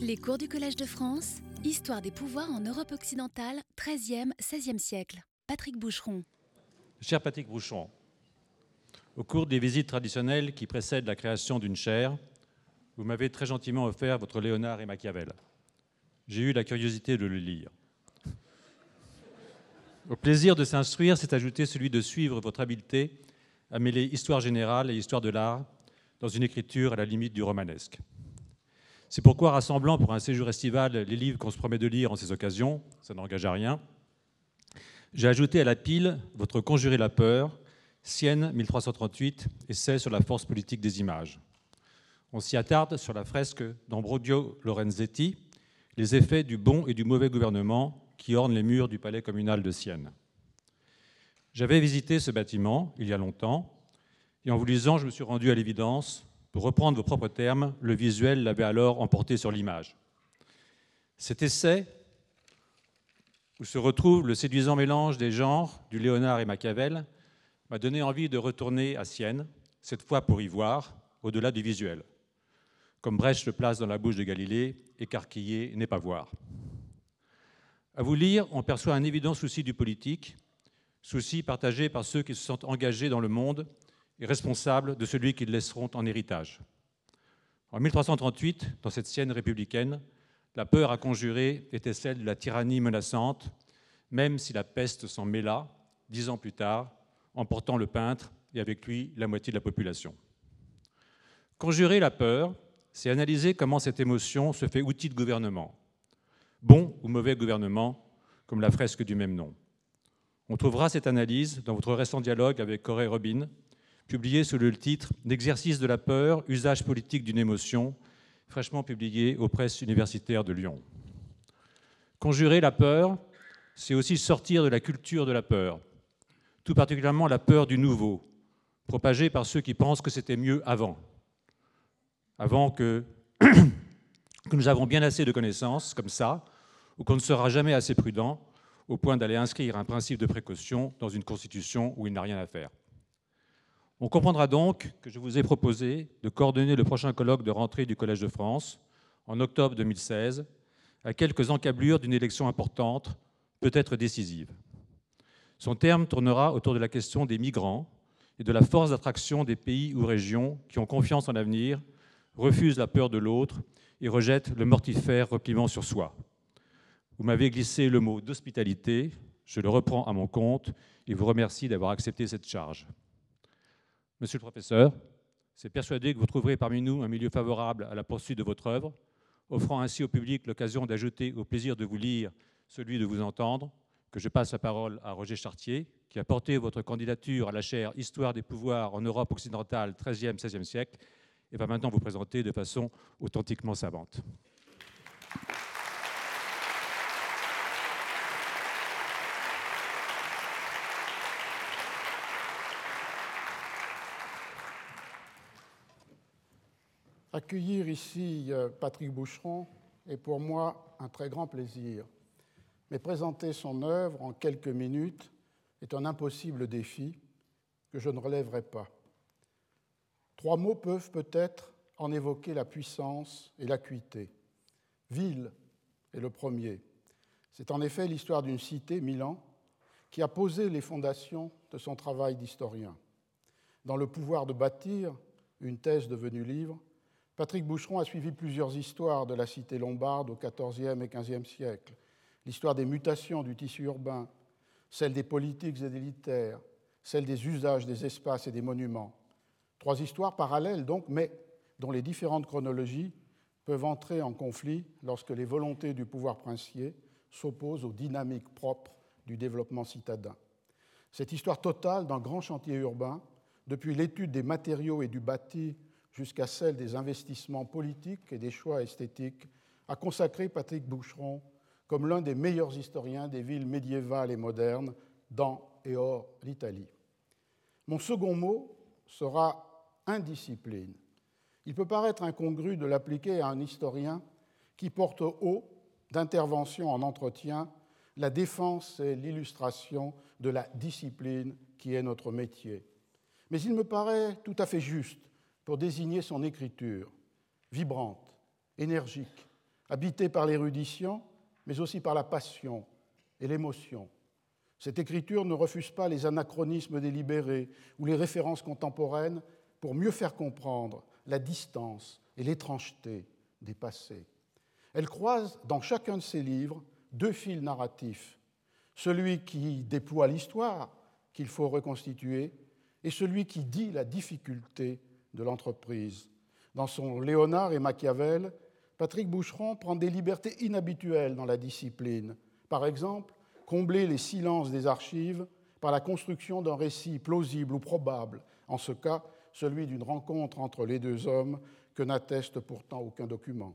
Les cours du Collège de France, Histoire des pouvoirs en Europe occidentale, 13e, 16e siècle. Patrick Boucheron. Cher Patrick Boucheron, au cours des visites traditionnelles qui précèdent la création d'une chaire, vous m'avez très gentiment offert votre Léonard et Machiavel. J'ai eu la curiosité de le lire. Au plaisir de s'instruire s'est ajouté celui de suivre votre habileté à mêler histoire générale et histoire de l'art dans une écriture à la limite du romanesque. C'est pourquoi, rassemblant pour un séjour estival les livres qu'on se promet de lire en ces occasions, ça n'engage à rien, j'ai ajouté à la pile votre Conjurer la peur, Sienne 1338, essai sur la force politique des images. On s'y attarde sur la fresque d'Ambrogio Lorenzetti, les effets du bon et du mauvais gouvernement qui ornent les murs du palais communal de Sienne. J'avais visité ce bâtiment il y a longtemps, et en vous lisant, je me suis rendu à l'évidence, pour reprendre vos propres termes, le visuel l'avait alors emporté sur l'image. Cet essai, où se retrouve le séduisant mélange des genres du Léonard et Machiavel, m'a donné envie de retourner à Sienne, cette fois pour y voir, au-delà du visuel. Comme Brecht le place dans la bouche de Galilée, écarquillé n'est pas voir. À vous lire, on perçoit un évident souci du politique, souci partagé par ceux qui se sentent engagés dans le monde et responsables de celui qu'ils laisseront en héritage. En 1338, dans cette sienne républicaine, la peur à conjurer était celle de la tyrannie menaçante, même si la peste s'en mêla, dix ans plus tard, emportant le peintre et avec lui la moitié de la population. Conjurer la peur, c'est analyser comment cette émotion se fait outil de gouvernement, bon ou mauvais gouvernement, comme la fresque du même nom. On trouvera cette analyse dans votre récent dialogue avec Corey Robin, publié sous le titre L'exercice de la peur, usage politique d'une émotion, fraîchement publié aux presses universitaires de Lyon. Conjurer la peur, c'est aussi sortir de la culture de la peur, tout particulièrement la peur du nouveau, propagée par ceux qui pensent que c'était mieux avant, avant que, que nous avons bien assez de connaissances comme ça, ou qu'on ne sera jamais assez prudent au point d'aller inscrire un principe de précaution dans une constitution où il n'a rien à faire. On comprendra donc que je vous ai proposé de coordonner le prochain colloque de rentrée du Collège de France en octobre 2016, à quelques encablures d'une élection importante, peut-être décisive. Son terme tournera autour de la question des migrants et de la force d'attraction des pays ou régions qui ont confiance en l'avenir, refusent la peur de l'autre et rejettent le mortifère repliement sur soi. Vous m'avez glissé le mot d'hospitalité, je le reprends à mon compte et vous remercie d'avoir accepté cette charge. Monsieur le professeur, c'est persuadé que vous trouverez parmi nous un milieu favorable à la poursuite de votre œuvre, offrant ainsi au public l'occasion d'ajouter au plaisir de vous lire celui de vous entendre, que je passe la parole à Roger Chartier, qui a porté votre candidature à la chaire Histoire des pouvoirs en Europe occidentale 13e, 16e siècle, et va maintenant vous présenter de façon authentiquement savante. Accueillir ici euh, Patrick Boucheron est pour moi un très grand plaisir. Mais présenter son œuvre en quelques minutes est un impossible défi que je ne relèverai pas. Trois mots peuvent peut-être en évoquer la puissance et l'acuité. Ville est le premier. C'est en effet l'histoire d'une cité, Milan, qui a posé les fondations de son travail d'historien. Dans Le pouvoir de bâtir, une thèse devenue livre, Patrick Boucheron a suivi plusieurs histoires de la cité lombarde au XIVe et XVe siècle. L'histoire des mutations du tissu urbain, celle des politiques et des militaires, celle des usages des espaces et des monuments. Trois histoires parallèles donc, mais dont les différentes chronologies peuvent entrer en conflit lorsque les volontés du pouvoir princier s'opposent aux dynamiques propres du développement citadin. Cette histoire totale d'un grand chantier urbain, depuis l'étude des matériaux et du bâti jusqu'à celle des investissements politiques et des choix esthétiques, a consacré Patrick Boucheron comme l'un des meilleurs historiens des villes médiévales et modernes dans et hors l'Italie. Mon second mot sera indiscipline. Il peut paraître incongru de l'appliquer à un historien qui porte haut d'intervention en entretien la défense et l'illustration de la discipline qui est notre métier. Mais il me paraît tout à fait juste pour désigner son écriture, vibrante, énergique, habité par l'érudition, mais aussi par la passion et l'émotion. Cette écriture ne refuse pas les anachronismes délibérés ou les références contemporaines pour mieux faire comprendre la distance et l'étrangeté des passés. Elle croise dans chacun de ses livres deux fils narratifs, celui qui déploie l'histoire qu'il faut reconstituer et celui qui dit la difficulté de l'entreprise. Dans son Léonard et Machiavel, Patrick Boucheron prend des libertés inhabituelles dans la discipline. Par exemple, combler les silences des archives par la construction d'un récit plausible ou probable, en ce cas celui d'une rencontre entre les deux hommes que n'atteste pourtant aucun document.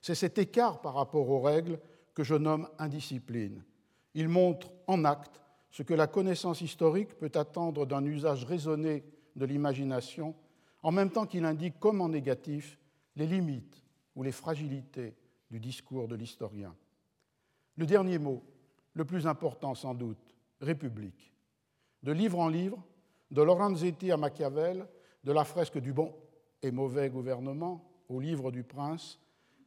C'est cet écart par rapport aux règles que je nomme indiscipline. Il montre en acte ce que la connaissance historique peut attendre d'un usage raisonné de l'imagination, en même temps qu'il indique comme en négatif les limites ou les fragilités du discours de l'historien. Le dernier mot, le plus important sans doute, République. De livre en livre, de Lorenzetti à Machiavel, de la fresque du bon et mauvais gouvernement au livre du prince,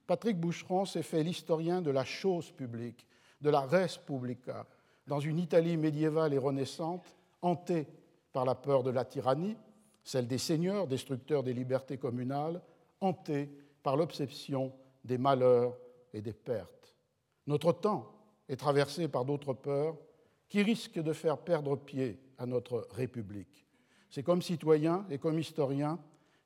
Patrick Boucheron s'est fait l'historien de la chose publique, de la res publica, dans une Italie médiévale et renaissante, hantée par la peur de la tyrannie, celle des seigneurs, destructeurs des libertés communales, hantée par l'obsession des malheurs et des pertes. Notre temps est traversé par d'autres peurs qui risquent de faire perdre pied à notre République. C'est comme citoyen et comme historien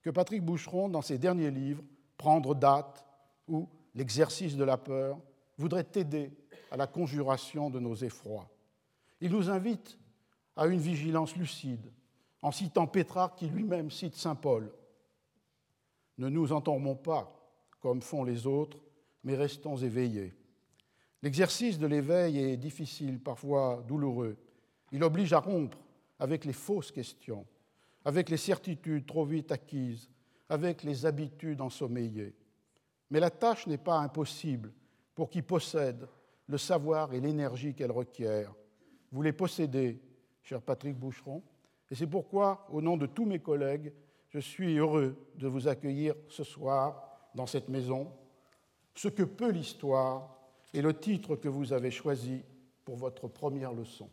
que Patrick Boucheron, dans ses derniers livres, Prendre date ou L'exercice de la peur, voudrait aider à la conjuration de nos effrois. Il nous invite à une vigilance lucide, en citant Pétrarque qui lui-même cite Saint Paul. Ne nous endormons pas comme font les autres, mais restons éveillés. L'exercice de l'éveil est difficile, parfois douloureux. Il oblige à rompre avec les fausses questions, avec les certitudes trop vite acquises, avec les habitudes ensommeillées. Mais la tâche n'est pas impossible pour qui possède le savoir et l'énergie qu'elle requiert. Vous les possédez, cher Patrick Boucheron, et c'est pourquoi, au nom de tous mes collègues, je suis heureux de vous accueillir ce soir dans cette maison. Ce que peut l'histoire est le titre que vous avez choisi pour votre première leçon.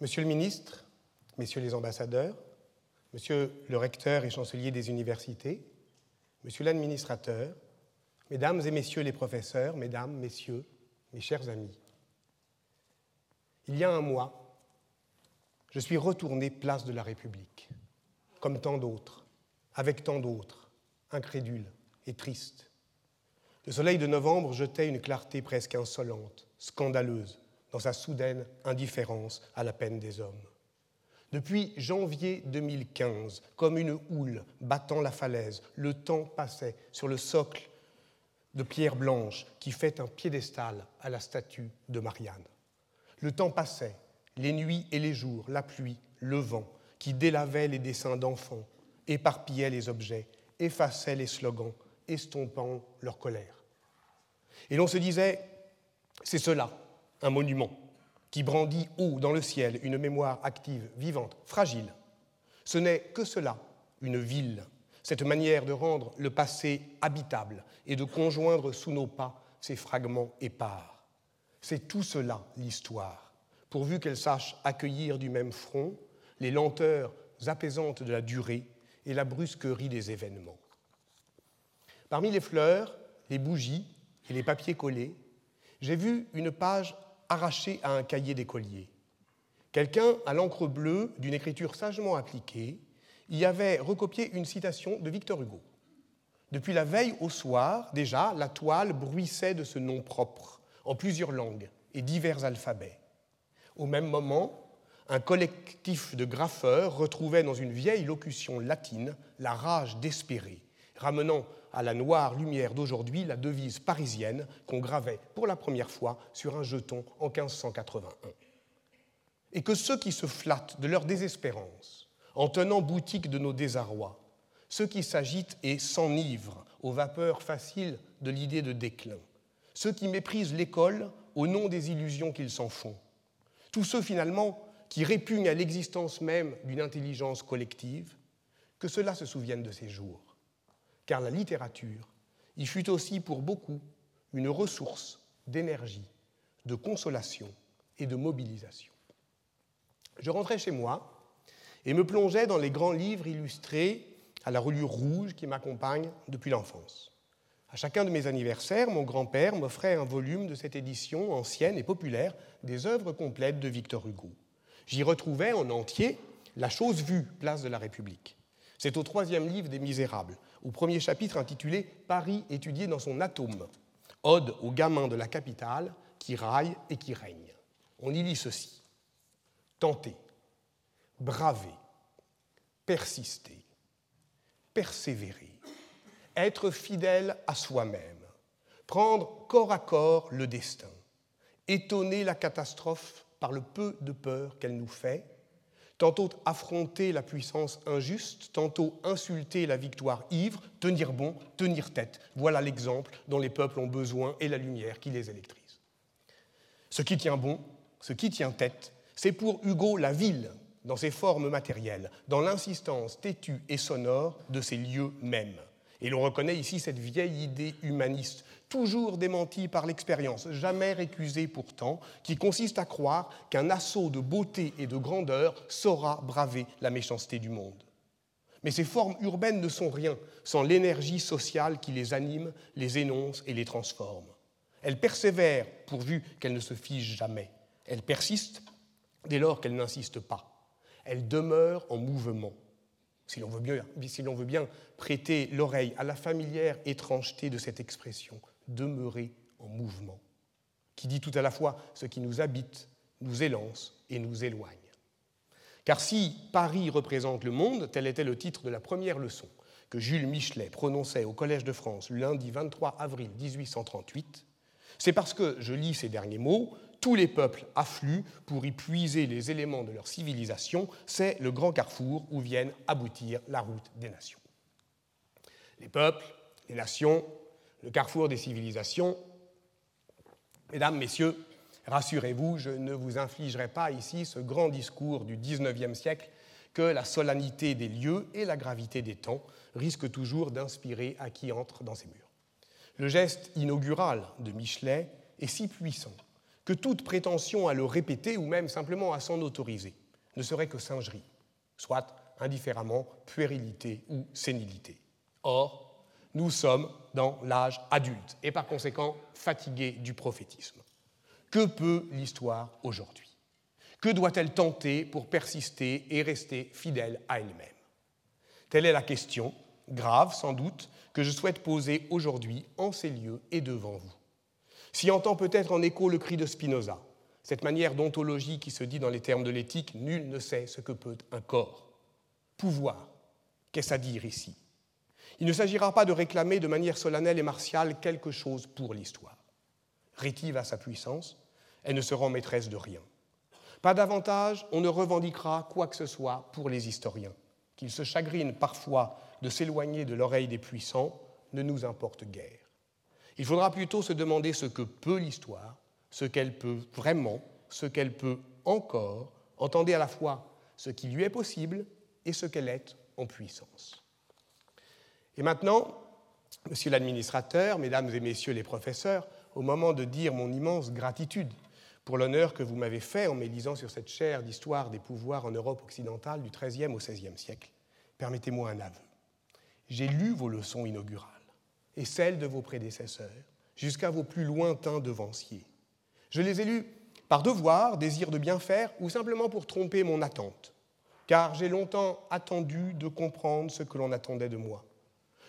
Monsieur le ministre, messieurs les ambassadeurs, monsieur le recteur et chancelier des universités, monsieur l'administrateur, mesdames et messieurs les professeurs, mesdames, messieurs, mes chers amis, il y a un mois, je suis retourné place de la République, comme tant d'autres, avec tant d'autres, incrédules et tristes. Le soleil de novembre jetait une clarté presque insolente, scandaleuse, dans sa soudaine indifférence à la peine des hommes. Depuis janvier 2015, comme une houle battant la falaise, le temps passait sur le socle de pierre blanche qui fait un piédestal à la statue de Marianne. Le temps passait, les nuits et les jours, la pluie, le vent, qui délavait les dessins d'enfants, éparpillait les objets, effaçait les slogans, estompant leur colère. Et l'on se disait, c'est cela, un monument qui brandit haut dans le ciel une mémoire active, vivante, fragile. Ce n'est que cela, une ville, cette manière de rendre le passé habitable et de conjoindre sous nos pas ces fragments épars. C'est tout cela l'histoire, pourvu qu'elle sache accueillir du même front les lenteurs apaisantes de la durée et la brusquerie des événements. Parmi les fleurs, les bougies et les papiers collés, j'ai vu une page arraché à un cahier d'écolier. Quelqu'un, à l'encre bleue, d'une écriture sagement appliquée, y avait recopié une citation de Victor Hugo. Depuis la veille au soir, déjà, la toile bruissait de ce nom propre, en plusieurs langues et divers alphabets. Au même moment, un collectif de graffeurs retrouvait dans une vieille locution latine la rage d'espérer, ramenant à la noire lumière d'aujourd'hui la devise parisienne qu'on gravait pour la première fois sur un jeton en 1581. Et que ceux qui se flattent de leur désespérance, en tenant boutique de nos désarrois, ceux qui s'agitent et s'enivrent aux vapeurs faciles de l'idée de déclin, ceux qui méprisent l'école au nom des illusions qu'ils s'en font, tous ceux finalement qui répugnent à l'existence même d'une intelligence collective, que cela se souvienne de ces jours. Car la littérature y fut aussi pour beaucoup une ressource d'énergie, de consolation et de mobilisation. Je rentrais chez moi et me plongeais dans les grands livres illustrés à la reliure rouge qui m'accompagne depuis l'enfance. À chacun de mes anniversaires, mon grand-père m'offrait un volume de cette édition ancienne et populaire des œuvres complètes de Victor Hugo. J'y retrouvais en entier La chose vue, place de la République. C'est au troisième livre des Misérables, au premier chapitre intitulé Paris étudié dans son atome, ode aux gamins de la capitale qui raillent et qui règnent. On y lit ceci Tenter, braver, persister, persévérer, être fidèle à soi-même, prendre corps à corps le destin, étonner la catastrophe par le peu de peur qu'elle nous fait, tantôt affronter la puissance injuste, tantôt insulter la victoire ivre, tenir bon, tenir tête. Voilà l'exemple dont les peuples ont besoin et la lumière qui les électrise. Ce qui tient bon, ce qui tient tête, c'est pour Hugo la ville dans ses formes matérielles, dans l'insistance têtue et sonore de ces lieux mêmes. Et l'on reconnaît ici cette vieille idée humaniste, toujours démentie par l'expérience, jamais récusée pourtant, qui consiste à croire qu'un assaut de beauté et de grandeur saura braver la méchanceté du monde. Mais ces formes urbaines ne sont rien sans l'énergie sociale qui les anime, les énonce et les transforme. Elles persévèrent pourvu qu'elles ne se figent jamais. Elles persistent dès lors qu'elles n'insistent pas elle demeure en mouvement. Si l'on veut, bien prêter l'oreille à la familière étrangeté de cette expression, demeurer en mouvement, qui dit tout à la fois ce qui nous habite, nous élance et nous éloigne. Car si Paris représente le monde, tel était le titre de la première leçon que Jules Michelet prononçait au Collège de France lundi 23 avril 1838, c'est parce que, je lis ces derniers mots, tous les peuples affluent pour y puiser les éléments de leur civilisation. C'est le grand carrefour où viennent aboutir la route des nations. Les peuples, les nations, le carrefour des civilisations. Mesdames, Messieurs, rassurez-vous, je ne vous infligerai pas ici ce grand discours du XIXe siècle que la solennité des lieux et la gravité des temps risquent toujours d'inspirer à qui entre dans ces murs. Le geste inaugural de Michelet est si puissant que toute prétention à le répéter ou même simplement à s'en autoriser ne serait que singerie, soit indifféremment puérilité ou sénilité. Or, nous sommes dans l'âge adulte et par conséquent fatigués du prophétisme. Que peut l'histoire aujourd'hui? Que doit-elle tenter pour persister et rester fidèle à elle-même? Telle est la question, grave sans doute, que je souhaite poser aujourd'hui en ces lieux et devant vous. S'y entend peut-être en écho le cri de Spinoza, cette manière d'ontologie qui se dit dans les termes de l'éthique Nul ne sait ce que peut un corps. Pouvoir, qu'est-ce à dire ici? Il ne s'agira pas de réclamer de manière solennelle et martiale quelque chose pour l'histoire. Rétive à sa puissance, elle ne se rend maîtresse de rien. Pas davantage, on ne revendiquera quoi que ce soit pour les historiens. Qu'ils se chagrinent parfois de s'éloigner de l'oreille des puissants ne nous importe guère. Il faudra plutôt se demander ce que peut l'histoire, ce qu'elle peut vraiment, ce qu'elle peut encore, entendez à la fois ce qui lui est possible et ce qu'elle est en puissance. Et maintenant, monsieur l'administrateur, mesdames et messieurs les professeurs, au moment de dire mon immense gratitude pour l'honneur que vous m'avez fait en m'élisant sur cette chaire d'histoire des pouvoirs en Europe occidentale du XIIIe au XVIe siècle, permettez-moi un aveu. J'ai lu vos leçons inaugurales et celles de vos prédécesseurs, jusqu'à vos plus lointains devanciers. Je les ai lus par devoir, désir de bien faire, ou simplement pour tromper mon attente, car j'ai longtemps attendu de comprendre ce que l'on attendait de moi.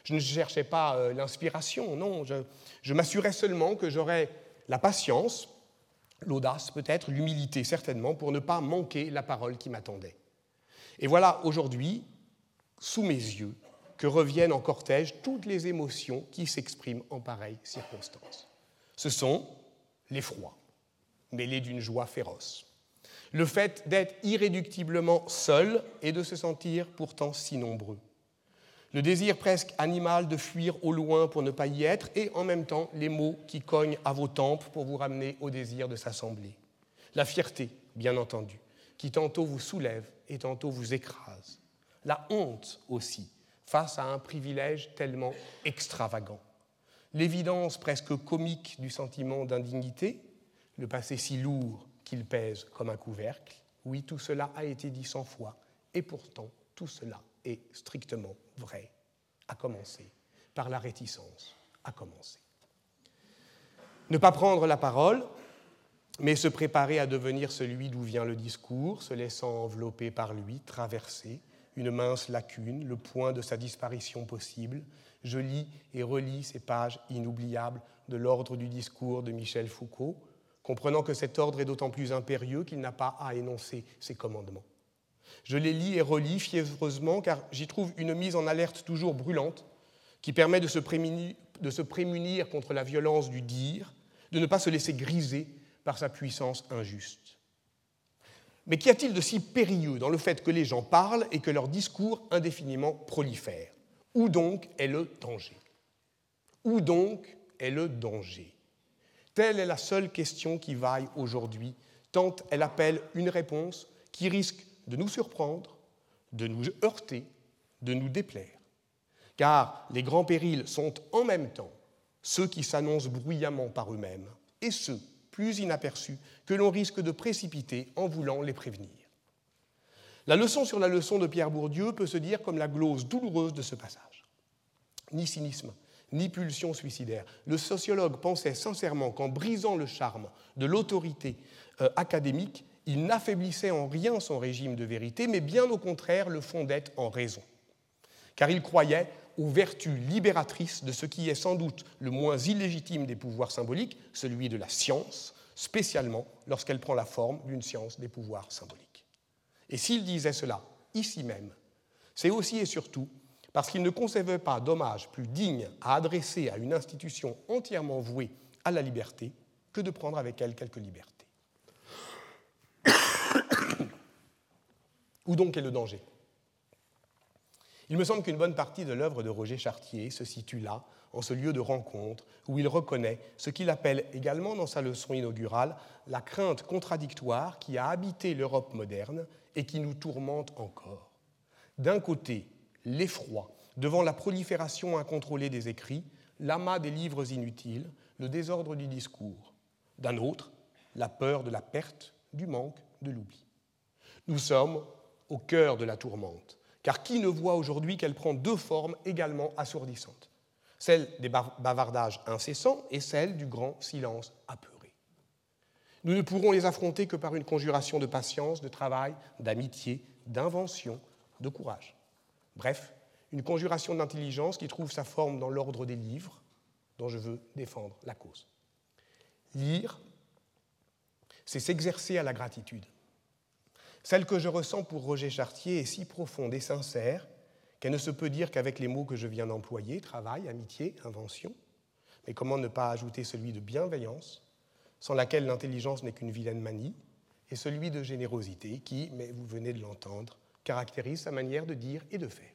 Je ne cherchais pas euh, l'inspiration, non, je, je m'assurais seulement que j'aurais la patience, l'audace peut-être, l'humilité certainement, pour ne pas manquer la parole qui m'attendait. Et voilà aujourd'hui, sous mes yeux, que reviennent en cortège toutes les émotions qui s'expriment en pareille circonstance. Ce sont l'effroi, mêlé d'une joie féroce, le fait d'être irréductiblement seul et de se sentir pourtant si nombreux, le désir presque animal de fuir au loin pour ne pas y être, et en même temps les mots qui cognent à vos tempes pour vous ramener au désir de s'assembler. La fierté, bien entendu, qui tantôt vous soulève et tantôt vous écrase. La honte aussi, face à un privilège tellement extravagant. L'évidence presque comique du sentiment d'indignité, le passé si lourd qu'il pèse comme un couvercle. Oui, tout cela a été dit cent fois, et pourtant tout cela est strictement vrai, à commencer par la réticence, à commencer. Ne pas prendre la parole, mais se préparer à devenir celui d'où vient le discours, se laissant envelopper par lui, traverser une mince lacune, le point de sa disparition possible. Je lis et relis ces pages inoubliables de l'ordre du discours de Michel Foucault, comprenant que cet ordre est d'autant plus impérieux qu'il n'a pas à énoncer ses commandements. Je les lis et relis fiévreusement car j'y trouve une mise en alerte toujours brûlante qui permet de se, prémunir, de se prémunir contre la violence du dire, de ne pas se laisser griser par sa puissance injuste. Mais qu'y a-t-il de si périlleux dans le fait que les gens parlent et que leur discours indéfiniment prolifère? Où donc est le danger? Où donc est le danger? Telle est la seule question qui vaille aujourd'hui, tant elle appelle une réponse qui risque de nous surprendre, de nous heurter, de nous déplaire. Car les grands périls sont en même temps ceux qui s'annoncent bruyamment par eux-mêmes et ceux, plus inaperçus, que l'on risque de précipiter en voulant les prévenir. La leçon sur la leçon de Pierre Bourdieu peut se dire comme la glose douloureuse de ce passage. Ni cynisme, ni pulsion suicidaire. Le sociologue pensait sincèrement qu'en brisant le charme de l'autorité euh, académique, il n'affaiblissait en rien son régime de vérité, mais bien au contraire le fondait en raison. Car il croyait aux vertus libératrices de ce qui est sans doute le moins illégitime des pouvoirs symboliques, celui de la science, spécialement lorsqu'elle prend la forme d'une science des pouvoirs symboliques. Et s'il disait cela ici même, c'est aussi et surtout parce qu'il ne concevait pas d'hommage plus digne à adresser à une institution entièrement vouée à la liberté que de prendre avec elle quelques libertés. Où donc est le danger? Il me semble qu'une bonne partie de l'œuvre de Roger Chartier se situe là, en ce lieu de rencontre, où il reconnaît ce qu'il appelle également dans sa leçon inaugurale la crainte contradictoire qui a habité l'Europe moderne et qui nous tourmente encore. D'un côté, l'effroi devant la prolifération incontrôlée des écrits, l'amas des livres inutiles, le désordre du discours. D'un autre, la peur de la perte, du manque, de l'oubli. Nous sommes au cœur de la tourmente, car qui ne voit aujourd'hui qu'elle prend deux formes également assourdissantes Celle des bavardages incessants et celle du grand silence apeuré. Nous ne pourrons les affronter que par une conjuration de patience, de travail, d'amitié, d'invention, de courage. Bref, une conjuration d'intelligence qui trouve sa forme dans l'ordre des livres dont je veux défendre la cause. Lire, c'est s'exercer à la gratitude. Celle que je ressens pour Roger Chartier est si profonde et sincère qu'elle ne se peut dire qu'avec les mots que je viens d'employer, travail, amitié, invention, mais comment ne pas ajouter celui de bienveillance, sans laquelle l'intelligence n'est qu'une vilaine manie, et celui de générosité qui, mais vous venez de l'entendre, caractérise sa manière de dire et de faire.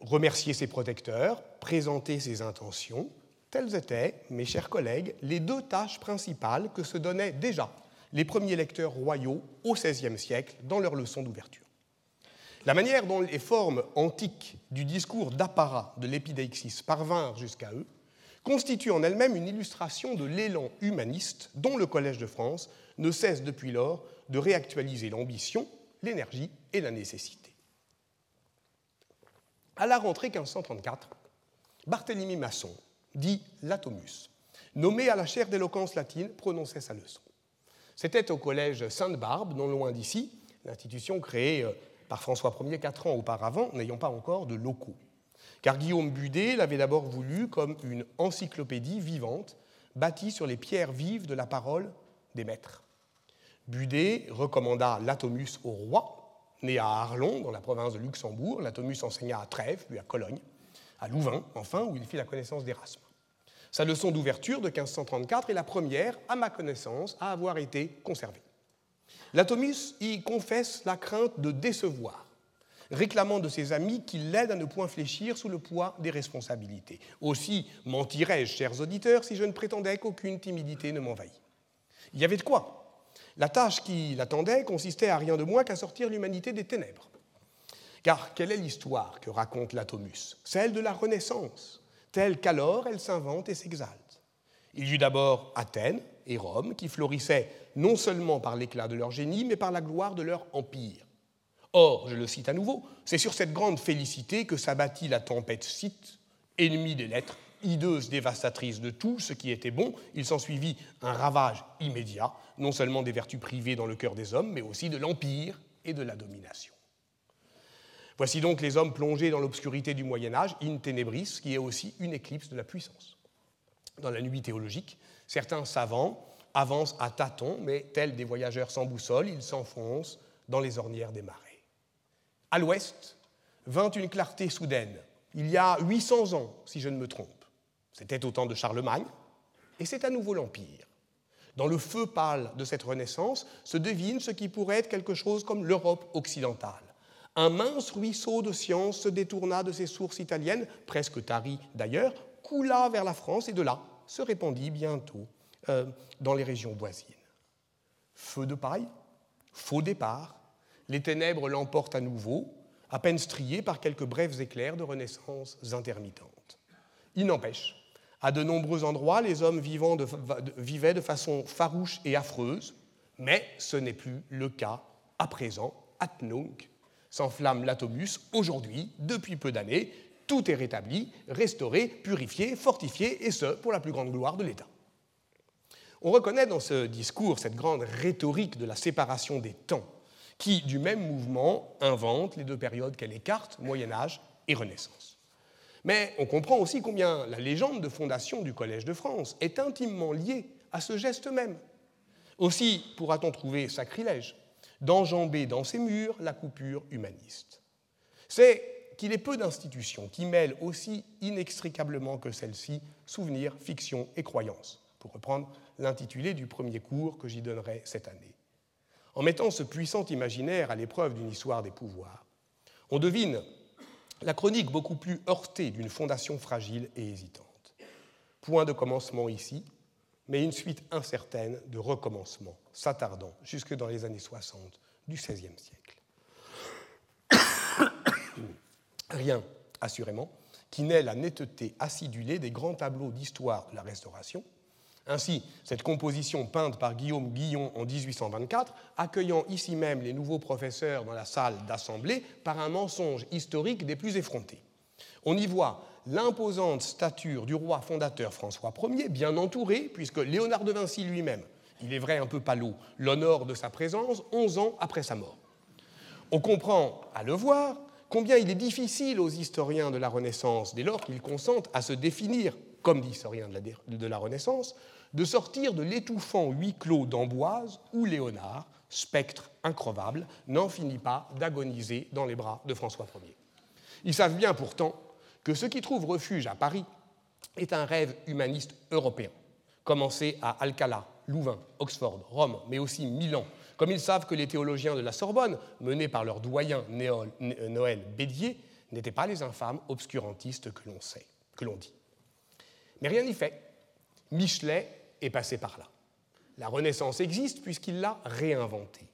Remercier ses protecteurs, présenter ses intentions, telles étaient, mes chers collègues, les deux tâches principales que se donnaient déjà les premiers lecteurs royaux au XVIe siècle dans leurs leçons d'ouverture. La manière dont les formes antiques du discours d'apparat de l'épideixis parvinrent jusqu'à eux constitue en elle-même une illustration de l'élan humaniste dont le Collège de France ne cesse depuis lors de réactualiser l'ambition, l'énergie et la nécessité. À la rentrée 1534, Barthélemy Masson, dit Latomus, nommé à la chaire d'éloquence latine, prononçait sa leçon. C'était au collège Sainte-Barbe, non loin d'ici, l'institution créée euh, par François Ier quatre ans auparavant, n'ayant pas encore de locaux. Car Guillaume Budet l'avait d'abord voulu comme une encyclopédie vivante, bâtie sur les pierres vives de la parole des maîtres. Budet recommanda l'atomus au roi, né à Arlon, dans la province de Luxembourg. L'atomus enseigna à Trèves, puis à Cologne, à Louvain, enfin, où il fit la connaissance d'Erasme. Sa leçon d'ouverture de 1534 est la première, à ma connaissance, à avoir été conservée. L'atomus y confesse la crainte de décevoir, réclamant de ses amis qu'il l'aide à ne point fléchir sous le poids des responsabilités. Aussi mentirais-je, chers auditeurs, si je ne prétendais qu'aucune timidité ne m'envahit. Il y avait de quoi. La tâche qui l'attendait consistait à rien de moins qu'à sortir l'humanité des ténèbres. Car quelle est l'histoire que raconte l'atomus Celle de la Renaissance, telle qu'alors elle s'invente et s'exalte. Il y eut d'abord Athènes et Rome qui florissaient non seulement par l'éclat de leur génie, mais par la gloire de leur empire. Or, je le cite à nouveau, c'est sur cette grande félicité que s'abattit la tempête Scythe, ennemie des lettres, hideuse, dévastatrice de tout ce qui était bon. Il s'ensuivit un ravage immédiat, non seulement des vertus privées dans le cœur des hommes, mais aussi de l'empire et de la domination. Voici donc les hommes plongés dans l'obscurité du Moyen Âge, in tenebris, qui est aussi une éclipse de la puissance. Dans la nuit théologique, certains savants avancent à tâtons, mais tels des voyageurs sans boussole, ils s'enfoncent dans les ornières des marais. À l'ouest vint une clarté soudaine, il y a 800 ans, si je ne me trompe. C'était au temps de Charlemagne, et c'est à nouveau l'Empire. Dans le feu pâle de cette Renaissance se devine ce qui pourrait être quelque chose comme l'Europe occidentale. Un mince ruisseau de science se détourna de ses sources italiennes, presque taries d'ailleurs, coula vers la France et de là se répandit bientôt euh, dans les régions voisines. Feu de paille, faux départ, les ténèbres l'emportent à nouveau, à peine striées par quelques brefs éclairs de renaissances intermittentes. Il n'empêche, à de nombreux endroits, les hommes vivant vivaient de façon farouche et affreuse, mais ce n'est plus le cas à présent, à Tnunk, s'enflamme l'atomus aujourd'hui, depuis peu d'années, tout est rétabli, restauré, purifié, fortifié, et ce, pour la plus grande gloire de l'État. On reconnaît dans ce discours cette grande rhétorique de la séparation des temps, qui, du même mouvement, invente les deux périodes qu'elle écarte, Moyen Âge et Renaissance. Mais on comprend aussi combien la légende de fondation du Collège de France est intimement liée à ce geste même. Aussi pourra-t-on trouver sacrilège d'enjamber dans ses murs la coupure humaniste. C'est qu'il est peu d'institutions qui mêlent aussi inextricablement que celle-ci souvenir, fiction et croyance, pour reprendre l'intitulé du premier cours que j'y donnerai cette année. En mettant ce puissant imaginaire à l'épreuve d'une histoire des pouvoirs, on devine la chronique beaucoup plus heurtée d'une fondation fragile et hésitante. Point de commencement ici, mais une suite incertaine de recommencements s'attardant jusque dans les années 60 du XVIe siècle. Rien, assurément, qui n'ait la netteté acidulée des grands tableaux d'histoire de la Restauration. Ainsi, cette composition peinte par Guillaume Guillon en 1824, accueillant ici même les nouveaux professeurs dans la salle d'assemblée par un mensonge historique des plus effrontés. On y voit l'imposante stature du roi fondateur François Ier, bien entouré, puisque Léonard de Vinci lui-même, il est vrai un peu palo, l'honore de sa présence 11 ans après sa mort. On comprend, à le voir, combien il est difficile aux historiens de la Renaissance, dès lors qu'ils consentent à se définir comme historiens de la, Renaissance, de sortir de l'étouffant huis clos d'Amboise où Léonard, spectre increvable, n'en finit pas d'agoniser dans les bras de François Ier. Ils savent bien pourtant que ce qui trouve refuge à Paris est un rêve humaniste européen, commencé à Alcala, Louvain, Oxford, Rome, mais aussi Milan, comme ils savent que les théologiens de la Sorbonne, menés par leur doyen Noël Bédier, n'étaient pas les infâmes obscurantistes que l'on sait, que l'on dit. Mais rien n'y fait. Michelet est passé par là. La Renaissance existe puisqu'il l'a réinventée.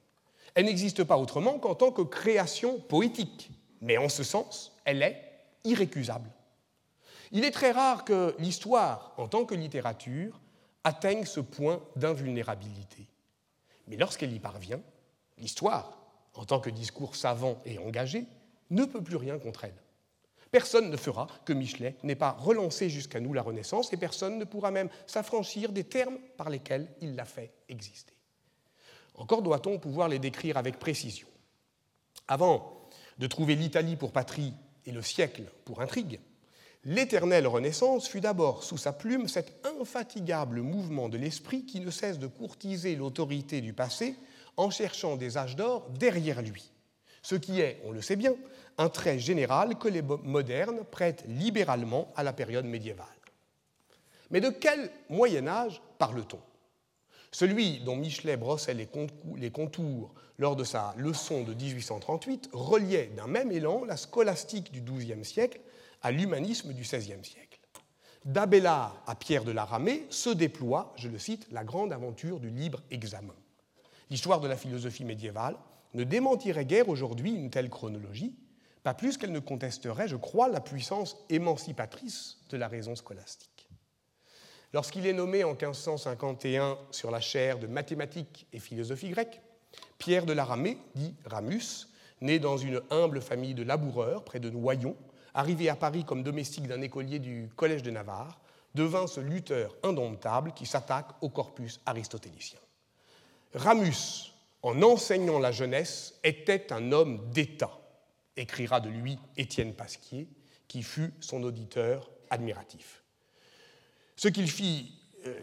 Elle n'existe pas autrement qu'en tant que création poétique, mais en ce sens, elle est irrécusable. Il est très rare que l'histoire, en tant que littérature, atteigne ce point d'invulnérabilité. Mais lorsqu'elle y parvient, l'histoire, en tant que discours savant et engagé, ne peut plus rien contre elle. Personne ne fera que Michelet n'ait pas relancé jusqu'à nous la Renaissance et personne ne pourra même s'affranchir des termes par lesquels il l'a fait exister. Encore doit-on pouvoir les décrire avec précision. Avant de trouver l'Italie pour patrie et le siècle pour intrigue, l'éternelle Renaissance fut d'abord sous sa plume cet infatigable mouvement de l'esprit qui ne cesse de courtiser l'autorité du passé en cherchant des âges d'or derrière lui. Ce qui est, on le sait bien, un trait général que les modernes prêtent libéralement à la période médiévale. Mais de quel Moyen Âge parle-t-on? Celui dont Michelet brossait les contours lors de sa leçon de 1838 reliait d'un même élan la scolastique du XIIe siècle à l'humanisme du XVIe siècle. D'Abélard à Pierre de la Ramée se déploie, je le cite, la grande aventure du libre examen. L'histoire de la philosophie médiévale ne démentirait guère aujourd'hui une telle chronologie, pas plus qu'elle ne contesterait, je crois, la puissance émancipatrice de la raison scolastique. Lorsqu'il est nommé en 1551 sur la chaire de mathématiques et philosophie grecque, Pierre de la Ramée, dit Ramus, né dans une humble famille de laboureurs près de Noyon, arrivé à Paris comme domestique d'un écolier du Collège de Navarre, devint ce lutteur indomptable qui s'attaque au corpus aristotélicien. Ramus, en enseignant la jeunesse, était un homme d'État, écrira de lui Étienne Pasquier, qui fut son auditeur admiratif. Ce qu'il fit, euh,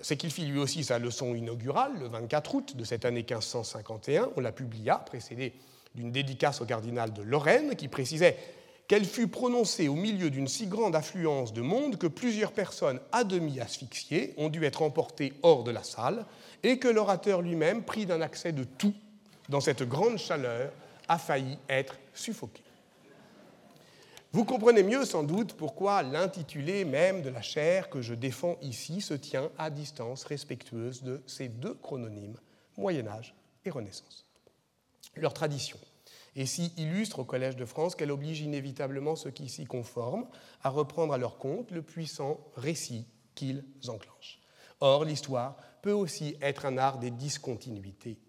c'est qu'il fit lui aussi sa leçon inaugurale le 24 août de cette année 1551. On la publia, précédée d'une dédicace au cardinal de Lorraine, qui précisait qu'elle fut prononcée au milieu d'une si grande affluence de monde que plusieurs personnes à demi asphyxiées ont dû être emportées hors de la salle et que l'orateur lui-même, pris d'un accès de tout dans cette grande chaleur, a failli être suffoqué. Vous comprenez mieux sans doute pourquoi l'intitulé même de la chaire que je défends ici se tient à distance respectueuse de ces deux chrononymes, Moyen Âge et Renaissance. Leur tradition et si illustre au Collège de France qu'elle oblige inévitablement ceux qui s'y conforment à reprendre à leur compte le puissant récit qu'ils enclenchent. Or, l'histoire peut aussi être un art des discontinuités.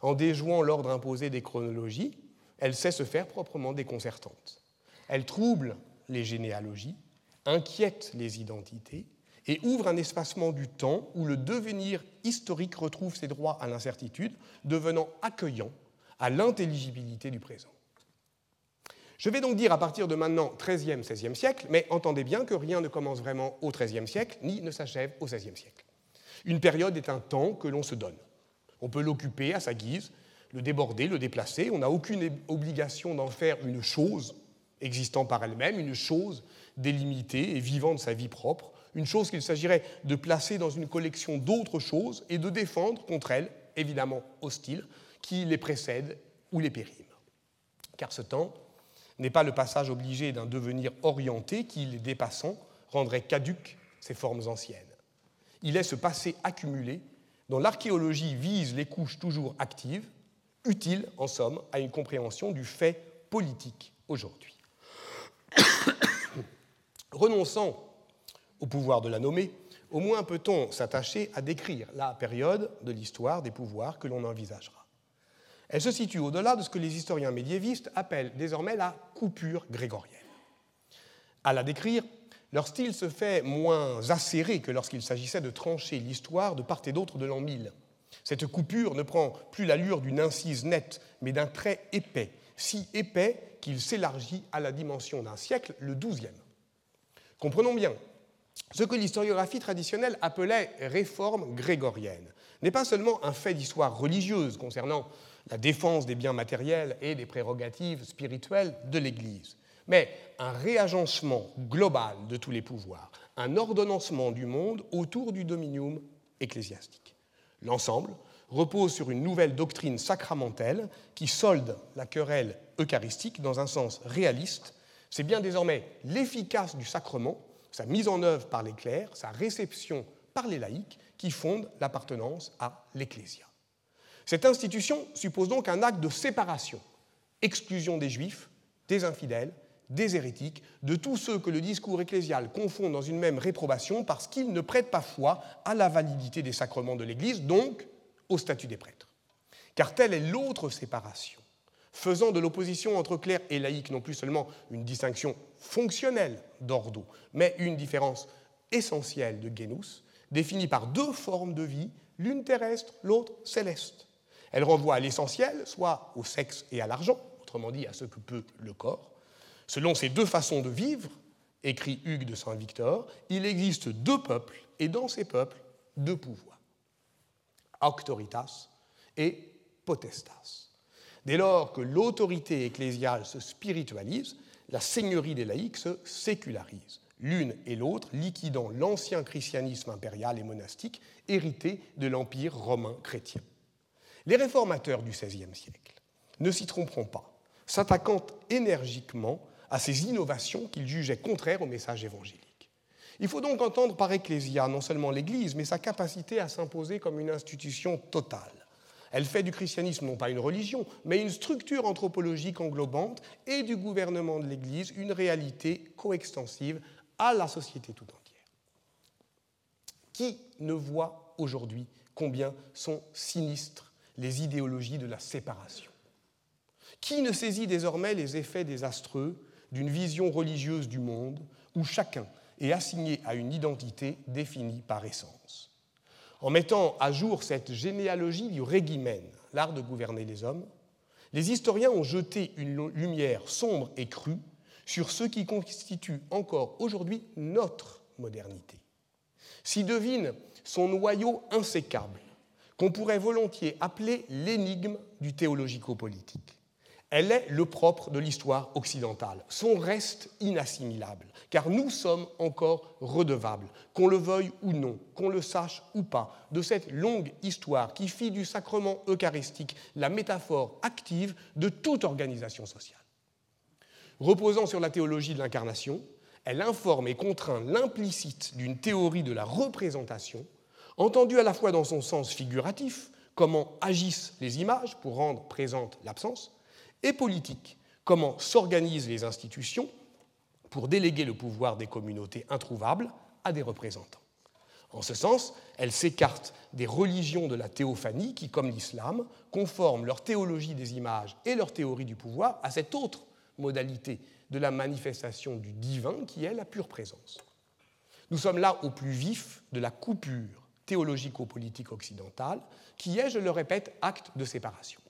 En déjouant l'ordre imposé des chronologies, elle sait se faire proprement déconcertante. Elle trouble les généalogies, inquiète les identités et ouvre un espacement du temps où le devenir historique retrouve ses droits à l'incertitude, devenant accueillant à l'intelligibilité du présent. Je vais donc dire à partir de maintenant 13e, 16e siècle, mais entendez bien que rien ne commence vraiment au 13e siècle, ni ne s'achève au 16e siècle. Une période est un temps que l'on se donne. On peut l'occuper à sa guise, le déborder, le déplacer, on n'a aucune obligation d'en faire une chose existant par elle-même, une chose délimitée et vivant de sa vie propre, une chose qu'il s'agirait de placer dans une collection d'autres choses et de défendre contre elle, évidemment hostile, qui les précède ou les périme. Car ce temps n'est pas le passage obligé d'un devenir orienté qui, les dépassant, rendrait caduques ces formes anciennes. Il est ce passé accumulé dont l'archéologie vise les couches toujours actives, utiles en somme à une compréhension du fait politique aujourd'hui. Renonçant au pouvoir de la nommer, au moins peut-on s'attacher à décrire la période de l'histoire des pouvoirs que l'on envisagera. Elle se situe au-delà de ce que les historiens médiévistes appellent désormais la coupure grégorienne. À la décrire, leur style se fait moins acéré que lorsqu'il s'agissait de trancher l'histoire de part et d'autre de l'an 1000. Cette coupure ne prend plus l'allure d'une incise nette, mais d'un trait épais, si épais qu'il s'élargit à la dimension d'un siècle, le XIIe. Comprenons bien, ce que l'historiographie traditionnelle appelait réforme grégorienne n'est pas seulement un fait d'histoire religieuse concernant la défense des biens matériels et des prérogatives spirituelles de l'Église, mais un réagencement global de tous les pouvoirs, un ordonnancement du monde autour du dominium ecclésiastique. L'ensemble repose sur une nouvelle doctrine sacramentelle qui solde la querelle eucharistique dans un sens réaliste. C'est bien désormais l'efficace du sacrement, sa mise en œuvre par les clercs, sa réception par les laïcs, qui fonde l'appartenance à l'Ecclésia. Cette institution suppose donc un acte de séparation, exclusion des juifs, des infidèles, des hérétiques, de tous ceux que le discours ecclésial confond dans une même réprobation parce qu'ils ne prêtent pas foi à la validité des sacrements de l'Église, donc au statut des prêtres. Car telle est l'autre séparation, faisant de l'opposition entre clercs et laïcs non plus seulement une distinction fonctionnelle d'ordo, mais une différence essentielle de genus, définie par deux formes de vie, l'une terrestre, l'autre céleste. Elle renvoie à l'essentiel, soit au sexe et à l'argent, autrement dit à ce que peut le corps. Selon ces deux façons de vivre, écrit Hugues de Saint-Victor, il existe deux peuples, et dans ces peuples, deux pouvoirs. Auctoritas et potestas. Dès lors que l'autorité ecclésiale se spiritualise, la seigneurie des laïcs se sécularise. l'une et l'autre liquidant l'ancien christianisme impérial et monastique hérité de l'Empire romain chrétien. Les réformateurs du XVIe siècle ne s'y tromperont pas, s'attaquant énergiquement à ces innovations qu'ils jugeaient contraires au message évangélique. Il faut donc entendre par ecclésia non seulement l'Église, mais sa capacité à s'imposer comme une institution totale. Elle fait du christianisme non pas une religion, mais une structure anthropologique englobante et du gouvernement de l'Église une réalité coextensive à la société tout entière. Qui ne voit aujourd'hui combien sont sinistres les idéologies de la séparation? Qui ne saisit désormais les effets désastreux d'une vision religieuse du monde où chacun est assigné à une identité définie par essence. En mettant à jour cette généalogie du régimen, l'art de gouverner les hommes, les historiens ont jeté une lumière sombre et crue sur ce qui constitue encore aujourd'hui notre modernité. S'y devine son noyau insécable, qu'on pourrait volontiers appeler l'énigme du théologico-politique. Elle est le propre de l'histoire occidentale, son reste inassimilable, car nous sommes encore redevables, qu'on le veuille ou non, qu'on le sache ou pas, de cette longue histoire qui fit du sacrement eucharistique la métaphore active de toute organisation sociale. Reposant sur la théologie de l'incarnation, elle informe et contraint l'implicite d'une théorie de la représentation, entendue à la fois dans son sens figuratif, comment agissent les images pour rendre présente l'absence, et politique. Comment s'organisent les institutions pour déléguer le pouvoir des communautés introuvables à des représentants. En ce sens, elle s'écarte des religions de la théophanie qui, comme l'islam, conforment leur théologie des images et leur théorie du pouvoir à cette autre modalité de la manifestation du divin qui est la pure présence. Nous sommes là au plus vif de la coupure théologico-politique occidentale qui est, je le répète, acte de séparation.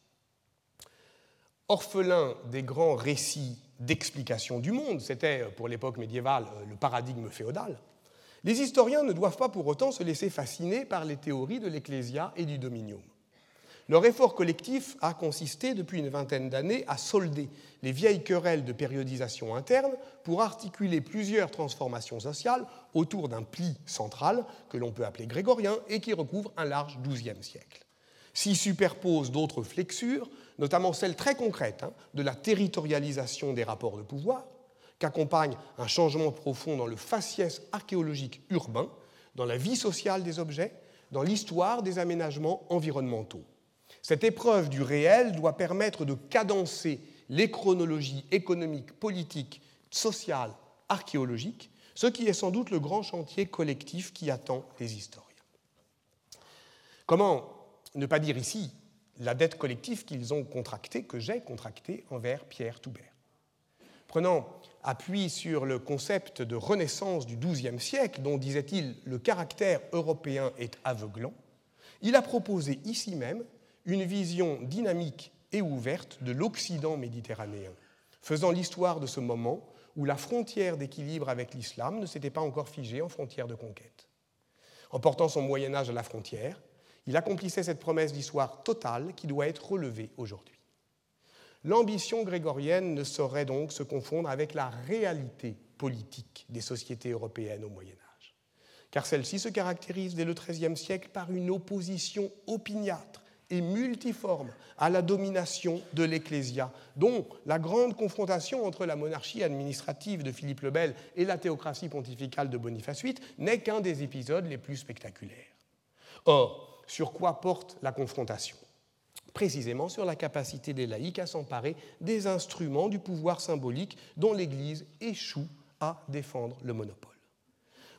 Orphelin des grands récits d'explication du monde, c'était euh, pour l'époque médiévale euh, le paradigme féodal, les historiens ne doivent pas pour autant se laisser fasciner par les théories de l'ecclésia et du dominium. Leur effort collectif a consisté depuis une vingtaine d'années à solder les vieilles querelles de périodisation interne pour articuler plusieurs transformations sociales autour d'un pli central que l'on peut appeler grégorien et qui recouvre un large XIIe siècle. S'y superposent d'autres flexures notamment celle très concrète hein, de la territorialisation des rapports de pouvoir, qu'accompagne un changement profond dans le faciès archéologique urbain, dans la vie sociale des objets, dans l'histoire des aménagements environnementaux. Cette épreuve du réel doit permettre de cadencer les chronologies économiques, politiques, sociales, archéologiques, ce qui est sans doute le grand chantier collectif qui attend les historiens. Comment ne pas dire ici la dette collective qu'ils ont contractée, que j'ai contractée envers Pierre Toubert. Prenant appui sur le concept de renaissance du XIIe siècle, dont, disait-il, le caractère européen est aveuglant, il a proposé ici même une vision dynamique et ouverte de l'Occident méditerranéen, faisant l'histoire de ce moment où la frontière d'équilibre avec l'islam ne s'était pas encore figée en frontière de conquête. En portant son Moyen Âge à la frontière, il accomplissait cette promesse d'histoire totale qui doit être relevée aujourd'hui. L'ambition grégorienne ne saurait donc se confondre avec la réalité politique des sociétés européennes au Moyen Âge, car celle-ci se caractérise dès le XIIIe siècle par une opposition opiniâtre et multiforme à la domination de l'Ecclésia, dont la grande confrontation entre la monarchie administrative de Philippe le Bel et la théocratie pontificale de Boniface VIII n'est qu'un des épisodes les plus spectaculaires. Or, sur quoi porte la confrontation Précisément sur la capacité des laïcs à s'emparer des instruments du pouvoir symbolique dont l'Église échoue à défendre le monopole.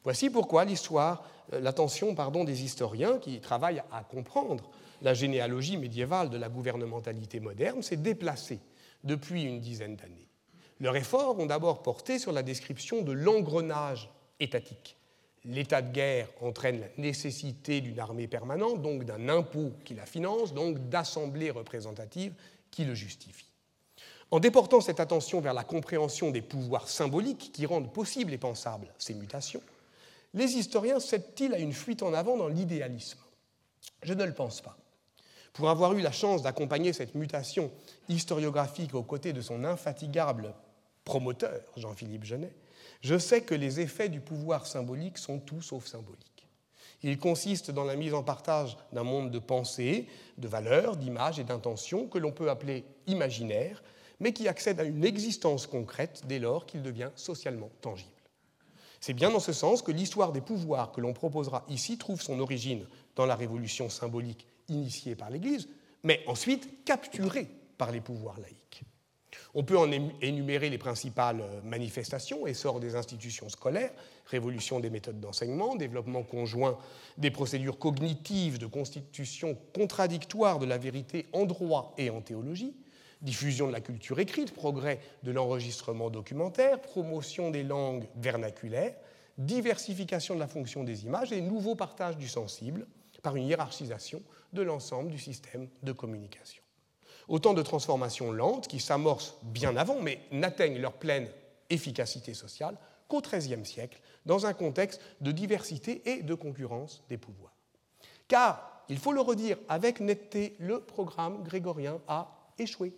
Voici pourquoi euh, l'attention des historiens qui travaillent à comprendre la généalogie médiévale de la gouvernementalité moderne s'est déplacée depuis une dizaine d'années. Leurs efforts ont d'abord porté sur la description de l'engrenage étatique l'état de guerre entraîne la nécessité d'une armée permanente, donc d'un impôt qui la finance, donc d'assemblées représentatives qui le justifient. En déportant cette attention vers la compréhension des pouvoirs symboliques qui rendent possibles et pensables ces mutations, les historiens cèdent-ils à une fuite en avant dans l'idéalisme? Je ne le pense pas. Pour avoir eu la chance d'accompagner cette mutation historiographique aux côtés de son infatigable promoteur, Jean-Philippe Genet, je sais que les effets du pouvoir symbolique sont tout sauf symboliques. Ils consistent dans la mise en partage d'un monde de pensée, de valeurs, d'images et d'intentions que l'on peut appeler imaginaire, mais qui accède à une existence concrète dès lors qu'il devient socialement tangible. C'est bien dans ce sens que l'histoire des pouvoirs que l'on proposera ici trouve son origine dans la révolution symbolique initiée par l'Église, mais ensuite capturée par les pouvoirs laïcs. On peut en énumérer les principales manifestations, essor des institutions scolaires, révolution des méthodes d'enseignement, développement conjoint des procédures cognitives de constitution contradictoire de la vérité en droit et en théologie, diffusion de la culture écrite, progrès de l'enregistrement documentaire, promotion des langues vernaculaires, diversification de la fonction des images et nouveau partage du sensible par une hiérarchisation de l'ensemble du système de communication. Autant de transformations lentes qui s'amorcent bien avant, mais n'atteignent leur pleine efficacité sociale qu'au XIIIe siècle, dans un contexte de diversité et de concurrence des pouvoirs. Car, il faut le redire avec netteté, le programme grégorien a échoué.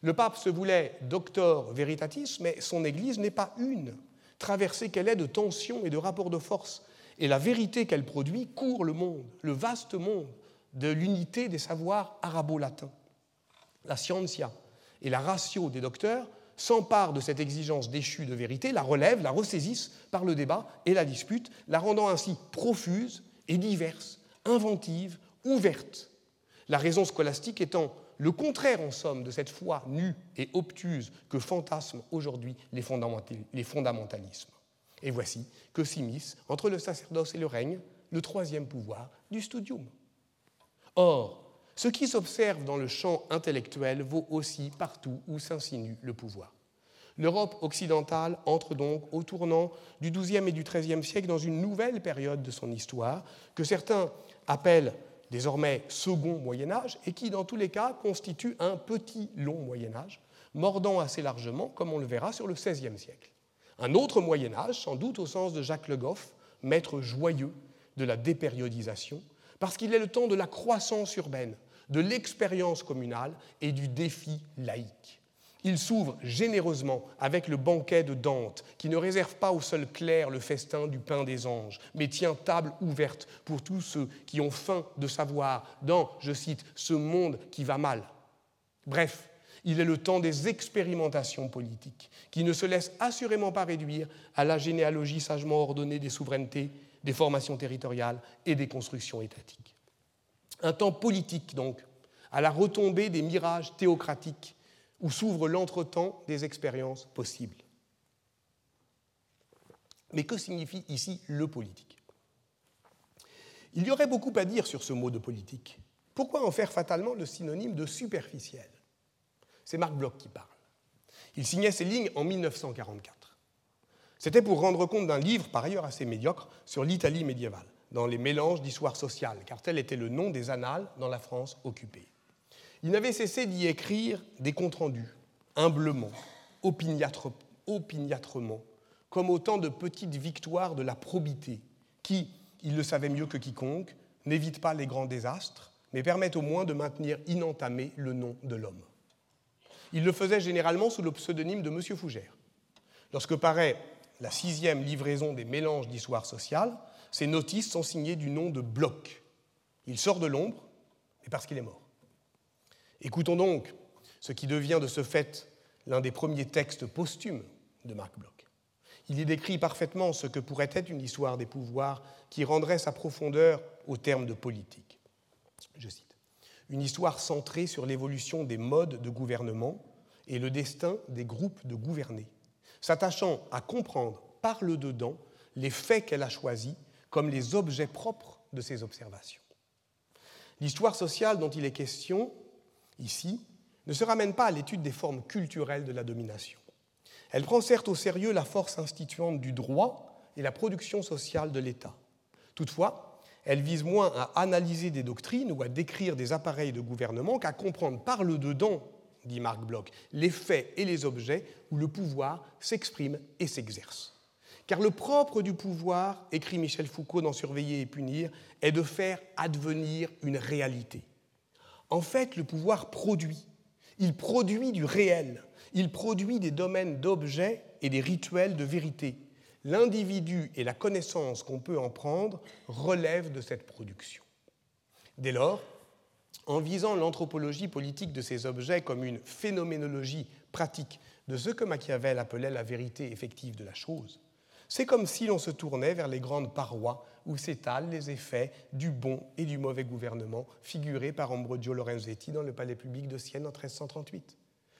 Le pape se voulait doctor veritatis, mais son Église n'est pas une, traversée qu'elle est de tensions et de rapports de force. Et la vérité qu'elle produit court le monde, le vaste monde de l'unité des savoirs arabo-latins. La scientia et la ratio des docteurs s'emparent de cette exigence déchue de vérité, la relèvent, la ressaisissent par le débat et la dispute, la rendant ainsi profuse et diverse, inventive, ouverte. La raison scolastique étant le contraire en somme de cette foi nue et obtuse que fantasment aujourd'hui les, fondamentalismes. Et voici que s'immisce entre le sacerdoce et le règne le troisième pouvoir du studium. Or, ce qui s'observe dans le champ intellectuel vaut aussi partout où s'insinue le pouvoir. L'Europe occidentale entre donc au tournant du XIIe et du XIIIe siècle dans une nouvelle période de son histoire que certains appellent désormais second Moyen Âge, et qui, dans tous les cas, constitue un petit long Moyen Âge, mordant assez largement, comme on le verra, sur le XVIe siècle. Un autre Moyen Âge, sans doute au sens de Jacques Le Goff, maître joyeux de la dépériodisation, parce qu'il est le temps de la croissance urbaine, de l'expérience communale et du défi laïque. Il s'ouvre généreusement avec le banquet de Dante, qui ne réserve pas au seul clerc le festin du pain des anges, mais tient table ouverte pour tous ceux qui ont faim de savoir dans, je cite, ce monde qui va mal. Bref, il est le temps des expérimentations politiques, qui ne se laissent assurément pas réduire à la généalogie sagement ordonnée des souverainetés, des formations territoriales et des constructions étatiques. Un temps politique, donc, à la retombée des mirages théocratiques où s'ouvre l'entretemps des expériences possibles. Mais que signifie ici le politique? Il y aurait beaucoup à dire sur ce mot de politique. Pourquoi en faire fatalement le synonyme de superficiel? C'est Marc Bloch qui parle. Il signait ces lignes en 1944. C'était pour rendre compte d'un livre, par ailleurs assez médiocre, sur l'Italie médiévale, dans les mélanges d'histoire sociale, car tel était le nom des annales dans la France occupée. Il n'avait cessé d'y écrire des comptes rendus, humblement, opiniâtrement, comme autant de petites victoires de la probité, qui, il le savait mieux que quiconque, n'évitent pas les grands désastres, mais permettent au moins de maintenir inentamé le nom de l'homme. Il le faisait généralement sous le pseudonyme de M. Fougère. Lorsque paraît la sixième livraison des mélanges d'histoire sociale, ces notices sont signées du nom de Bloch. Il sort de l'ombre, mais parce qu'il est mort. Écoutons donc ce qui devient de ce fait l'un des premiers textes posthumes de Marc Bloch. Il y décrit parfaitement ce que pourrait être une histoire des pouvoirs qui rendrait sa profondeur au terme de politique. Je cite Une histoire centrée sur l'évolution des modes de gouvernement et le destin des groupes de gouvernés, s'attachant à comprendre par le dedans les faits qu'elle a choisis comme les objets propres de ses observations. L'histoire sociale dont il est question ici, ne se ramène pas à l'étude des formes culturelles de la domination. Elle prend certes au sérieux la force instituante du droit et la production sociale de l'État. Toutefois, elle vise moins à analyser des doctrines ou à décrire des appareils de gouvernement qu'à comprendre par le dedans, dit Marc Bloch, les faits et les objets où le pouvoir s'exprime et s'exerce. Car le propre du pouvoir, écrit Michel Foucault dans Surveiller et punir, est de faire advenir une réalité. En fait, le pouvoir produit. Il produit du réel. Il produit des domaines d'objets et des rituels de vérité. L'individu et la connaissance qu'on peut en prendre relèvent de cette production. Dès lors, en visant l'anthropologie politique de ces objets comme une phénoménologie pratique de ce que Machiavel appelait la vérité effective de la chose, c'est comme si l'on se tournait vers les grandes parois où s'étalent les effets du bon et du mauvais gouvernement figurés par Ambrogio Lorenzetti dans le palais public de Sienne en 1338.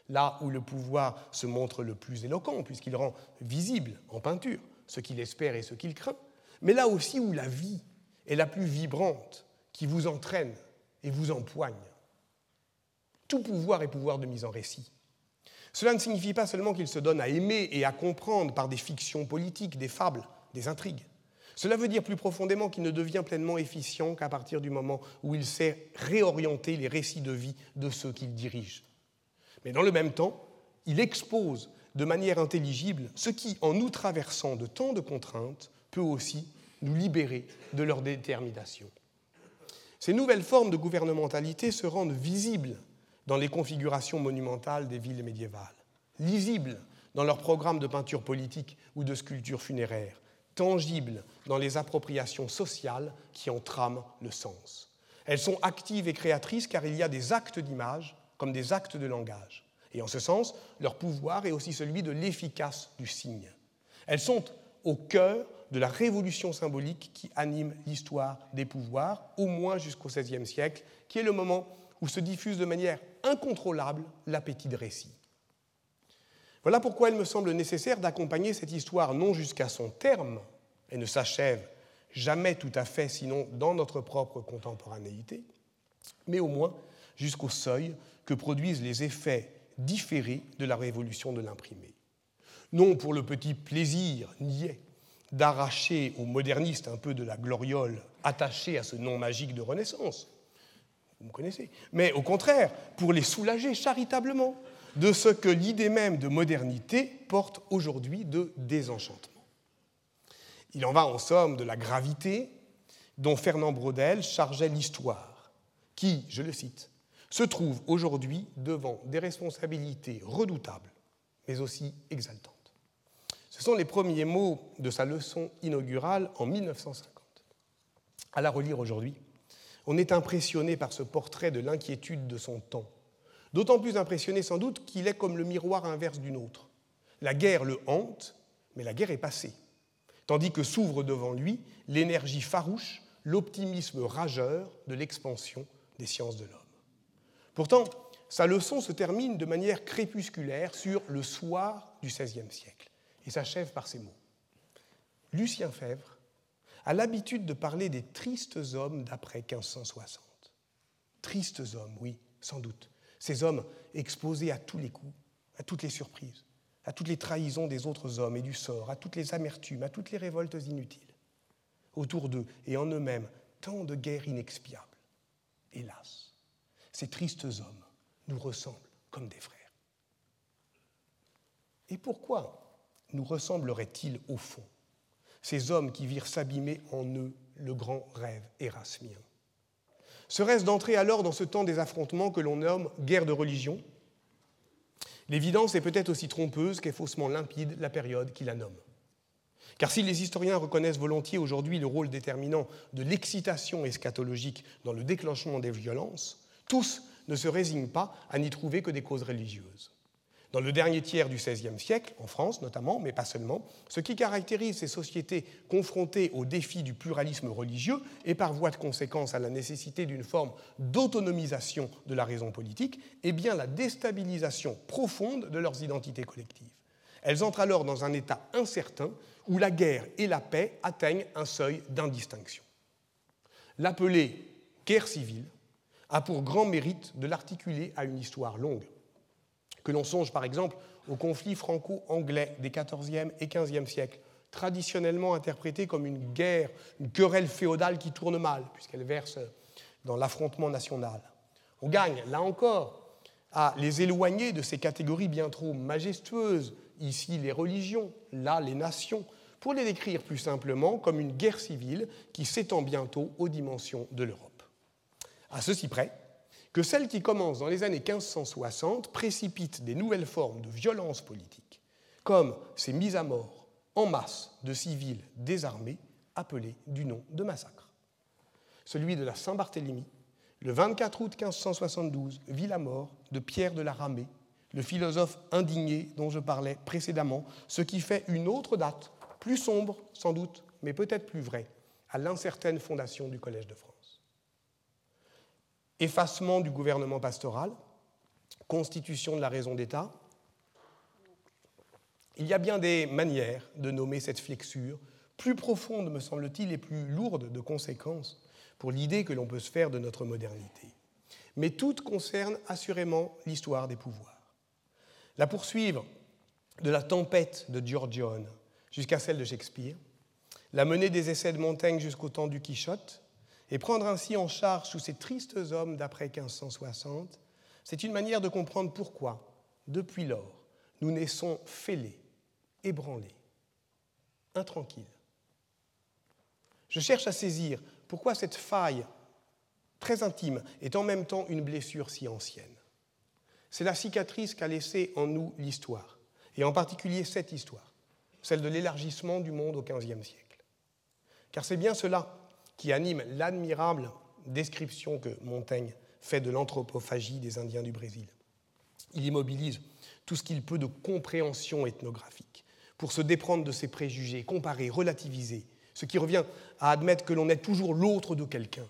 Là où le pouvoir se montre le plus éloquent, puisqu'il rend visible en peinture ce qu'il espère et ce qu'il craint, mais là aussi où la vie est la plus vibrante, qui vous entraîne et vous empoigne. Tout pouvoir est pouvoir de mise en récit. Cela ne signifie pas seulement qu'il se donne à aimer et à comprendre par des fictions politiques, des fables, des intrigues. Cela veut dire plus profondément qu'il ne devient pleinement efficient qu'à partir du moment où il sait réorienter les récits de vie de ceux qu'il dirige. Mais dans le même temps, il expose de manière intelligible ce qui, en nous traversant de tant de contraintes, peut aussi nous libérer de leur détermination. Ces nouvelles formes de gouvernementalité se rendent visibles dans les configurations monumentales des villes médiévales, lisibles dans leurs programmes de peinture politique ou de sculpture funéraire, tangibles dans les appropriations sociales qui en trament le sens. Elles sont actives et créatrices car il y a des actes d'image comme des actes de langage. Et en ce sens, leur pouvoir est aussi celui de l'efficace du signe. Elles sont au cœur de la révolution symbolique qui anime l'histoire des pouvoirs, au moins jusqu'au XVIe siècle, qui est le moment où se diffuse de manière incontrôlable l'appétit de récit. Voilà pourquoi il me semble nécessaire d'accompagner cette histoire non jusqu'à son terme, et ne s'achève jamais tout à fait, sinon dans notre propre contemporanéité, mais au moins jusqu'au seuil que produisent les effets différés de la révolution de l'imprimé. Non pour le petit plaisir niais d'arracher aux modernistes un peu de la gloriole attachée à ce nom magique de Renaissance. Vous me connaissez. Mais au contraire, pour les soulager charitablement de ce que l'idée même de modernité porte aujourd'hui de désenchantement. Il en va en somme de la gravité dont Fernand Braudel chargeait l'histoire, qui, je le cite, se trouve aujourd'hui devant des responsabilités redoutables, mais aussi exaltantes. Ce sont les premiers mots de sa leçon inaugurale en 1950. À la relire aujourd'hui, on est impressionné par ce portrait de l'inquiétude de son temps, d'autant plus impressionné sans doute qu'il est comme le miroir inverse d'une autre. La guerre le hante, mais la guerre est passée, tandis que s'ouvre devant lui l'énergie farouche, l'optimisme rageur de l'expansion des sciences de l'homme. Pourtant, sa leçon se termine de manière crépusculaire sur le soir du XVIe siècle et s'achève par ces mots. Lucien Fèvre a l'habitude de parler des tristes hommes d'après 1560. Tristes hommes, oui, sans doute. Ces hommes exposés à tous les coups, à toutes les surprises, à toutes les trahisons des autres hommes et du sort, à toutes les amertumes, à toutes les révoltes inutiles. Autour d'eux et en eux-mêmes, tant de guerres inexpiables. Hélas, ces tristes hommes nous ressemblent comme des frères. Et pourquoi nous ressembleraient-ils au fond, ces hommes qui virent s'abîmer en eux le grand rêve érasmien Serait-ce d'entrer alors dans ce temps des affrontements que l'on nomme guerre de religion? L'évidence est peut-être aussi trompeuse qu'est faussement limpide la période qui la nomme. Car si les historiens reconnaissent volontiers aujourd'hui le rôle déterminant de l'excitation eschatologique dans le déclenchement des violences, tous ne se résignent pas à n'y trouver que des causes religieuses. Dans le dernier tiers du XVIe siècle, en France notamment, mais pas seulement, ce qui caractérise ces sociétés confrontées au défi du pluralisme religieux et par voie de conséquence à la nécessité d'une forme d'autonomisation de la raison politique, est bien la déstabilisation profonde de leurs identités collectives. Elles entrent alors dans un état incertain où la guerre et la paix atteignent un seuil d'indistinction. L'appeler guerre civile a pour grand mérite de l'articuler à une histoire longue que l'on songe par exemple au conflit franco-anglais des XIVe et XVe siècles, traditionnellement interprété comme une guerre, une querelle féodale qui tourne mal, puisqu'elle verse dans l'affrontement national. On gagne, là encore, à les éloigner de ces catégories bien trop majestueuses, ici les religions, là les nations, pour les décrire plus simplement comme une guerre civile qui s'étend bientôt aux dimensions de l'Europe. À ceci près que celle qui commence dans les années 1560 précipite des nouvelles formes de violence politique, comme ces mises à mort en masse de civils désarmés appelés du nom de massacre. Celui de la Saint-Barthélemy, le 24 août 1572, vit la mort de Pierre de la Ramée, le philosophe indigné dont je parlais précédemment, ce qui fait une autre date, plus sombre sans doute, mais peut-être plus vraie, à l'incertaine fondation du Collège de France. Effacement du gouvernement pastoral, constitution de la raison d'État. Il y a bien des manières de nommer cette flexure, plus profonde, me semble-t-il, et plus lourde de conséquences pour l'idée que l'on peut se faire de notre modernité. Mais toutes concernent assurément l'histoire des pouvoirs. La poursuivre de la tempête de Giorgione jusqu'à celle de Shakespeare, la mener des essais de Montaigne jusqu'au temps du Quichotte, et prendre ainsi en charge tous ces tristes hommes d'après 1560, c'est une manière de comprendre pourquoi, depuis lors, nous naissons fêlés, ébranlés, intranquilles. Je cherche à saisir pourquoi cette faille très intime est en même temps une blessure si ancienne. C'est la cicatrice qu'a laissée en nous l'histoire, et en particulier cette histoire, celle de l'élargissement du monde au XVe siècle. Car c'est bien cela qui anime l'admirable description que Montaigne fait de l'anthropophagie des Indiens du Brésil. Il immobilise tout ce qu'il peut de compréhension ethnographique pour se déprendre de ses préjugés, comparer, relativiser, ce qui revient à admettre que l'on est toujours l'autre de quelqu'un.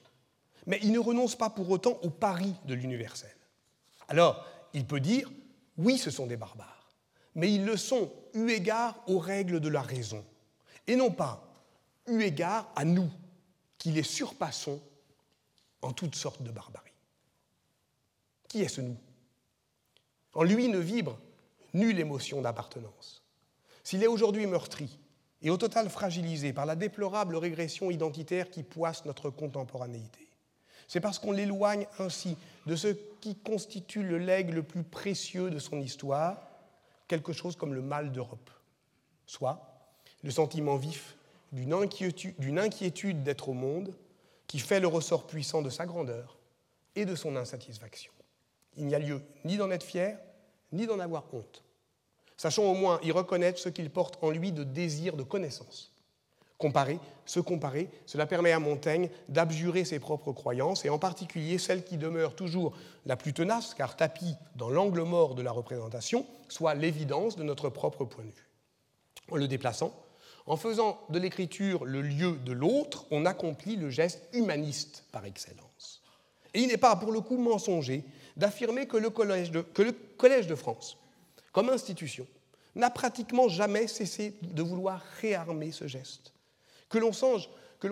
Mais il ne renonce pas pour autant au pari de l'universel. Alors, il peut dire, oui, ce sont des barbares, mais ils le sont eu égard aux règles de la raison, et non pas eu égard à nous, qui les surpassons en toutes sortes de barbarie. Qui est ce nous? En lui ne vibre nulle émotion d'appartenance. S'il est aujourd'hui meurtri et au total fragilisé par la déplorable régression identitaire qui poisse notre contemporanéité, c'est parce qu'on l'éloigne ainsi de ce qui constitue le legs le plus précieux de son histoire, quelque chose comme le mal d'Europe, soit le sentiment vif d'une inquiétude, d'être au monde qui fait le ressort puissant de sa grandeur et de son insatisfaction. Il n'y a lieu ni d'en être fier, ni d'en avoir honte. Sachons au moins y reconnaître ce qu'il porte en lui de désir de connaissance. Comparer, se comparer, cela permet à Montaigne d'abjurer ses propres croyances, et en particulier celle qui demeure toujours la plus tenace, car tapis dans l'angle mort de la représentation, soit l'évidence de notre propre point de vue. En le déplaçant, en faisant de l'écriture le lieu de l'autre, on accomplit le geste humaniste par excellence. Et il n'est pas pour le coup mensonger d'affirmer que, le Collège de France, comme institution, n'a pratiquement jamais cessé de vouloir réarmer ce geste. Que l'on songe,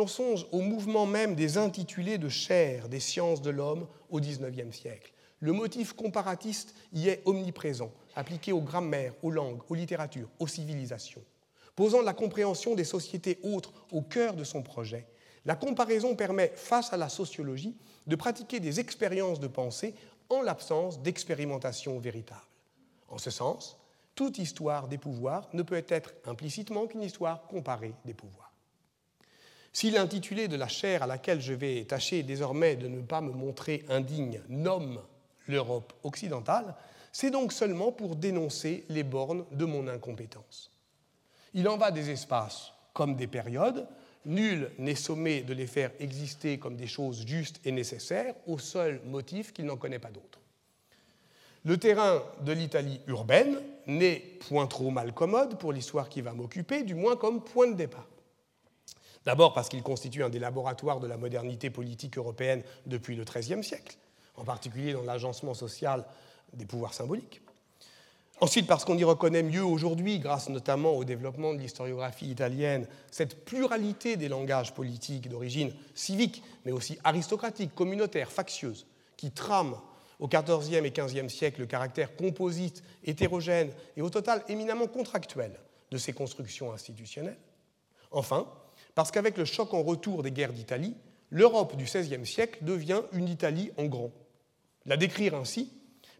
songe au mouvement même des intitulés de chair des sciences de l'homme au XIXe siècle. Le motif comparatiste y est omniprésent, appliqué aux grammaires, aux langues, aux littératures, aux civilisations. Posant la compréhension des sociétés autres au cœur de son projet, la comparaison permet, face à la sociologie, de pratiquer des expériences de pensée en l'absence d'expérimentation véritable. En ce sens, toute histoire des pouvoirs ne peut être implicitement qu'une histoire comparée des pouvoirs. Si l'intitulé de la chaire à laquelle je vais tâcher désormais de ne pas me montrer indigne nomme l'Europe occidentale, c'est donc seulement pour dénoncer les bornes de mon incompétence. Il en va des espaces comme des périodes. Nul n'est sommé de les faire exister comme des choses justes et nécessaires, au seul motif qu'il n'en connaît pas d'autres. Le terrain de l'Italie urbaine n'est point trop mal commode pour l'histoire qui va m'occuper, du moins comme point de départ. D'abord parce qu'il constitue un des laboratoires de la modernité politique européenne depuis le XIIIe siècle, en particulier dans l'agencement social des pouvoirs symboliques. Ensuite, parce qu'on y reconnaît mieux aujourd'hui, grâce notamment au développement de l'historiographie italienne, cette pluralité des langages politiques d'origine civique, mais aussi aristocratique, communautaire, factieuse, qui trame au XIVe et XVe siècle le caractère composite, hétérogène et au total éminemment contractuel de ces constructions institutionnelles. Enfin, parce qu'avec le choc en retour des guerres d'Italie, l'Europe du XVIe siècle devient une Italie en grand. La décrire ainsi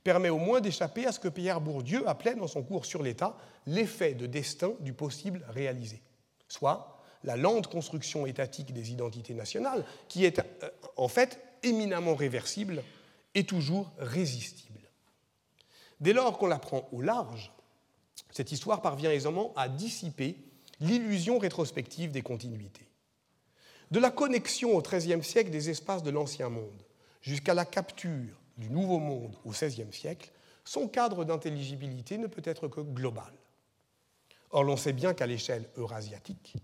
permet au moins d'échapper à ce que Pierre Bourdieu appelait dans son cours sur l'État l'effet de destin du possible réalisé, soit la lente construction étatique des identités nationales, qui est euh, en fait éminemment réversible est toujours résistible. Dès lors qu'on la prend au large, cette histoire parvient aisément à dissiper l'illusion rétrospective des continuités. De la connexion au XIIIe siècle des espaces de l'Ancien Monde jusqu'à la capture du Nouveau Monde au XVIe siècle, son cadre d'intelligibilité ne peut être que global. Or, l'on sait bien qu'à l'échelle eurasiatique,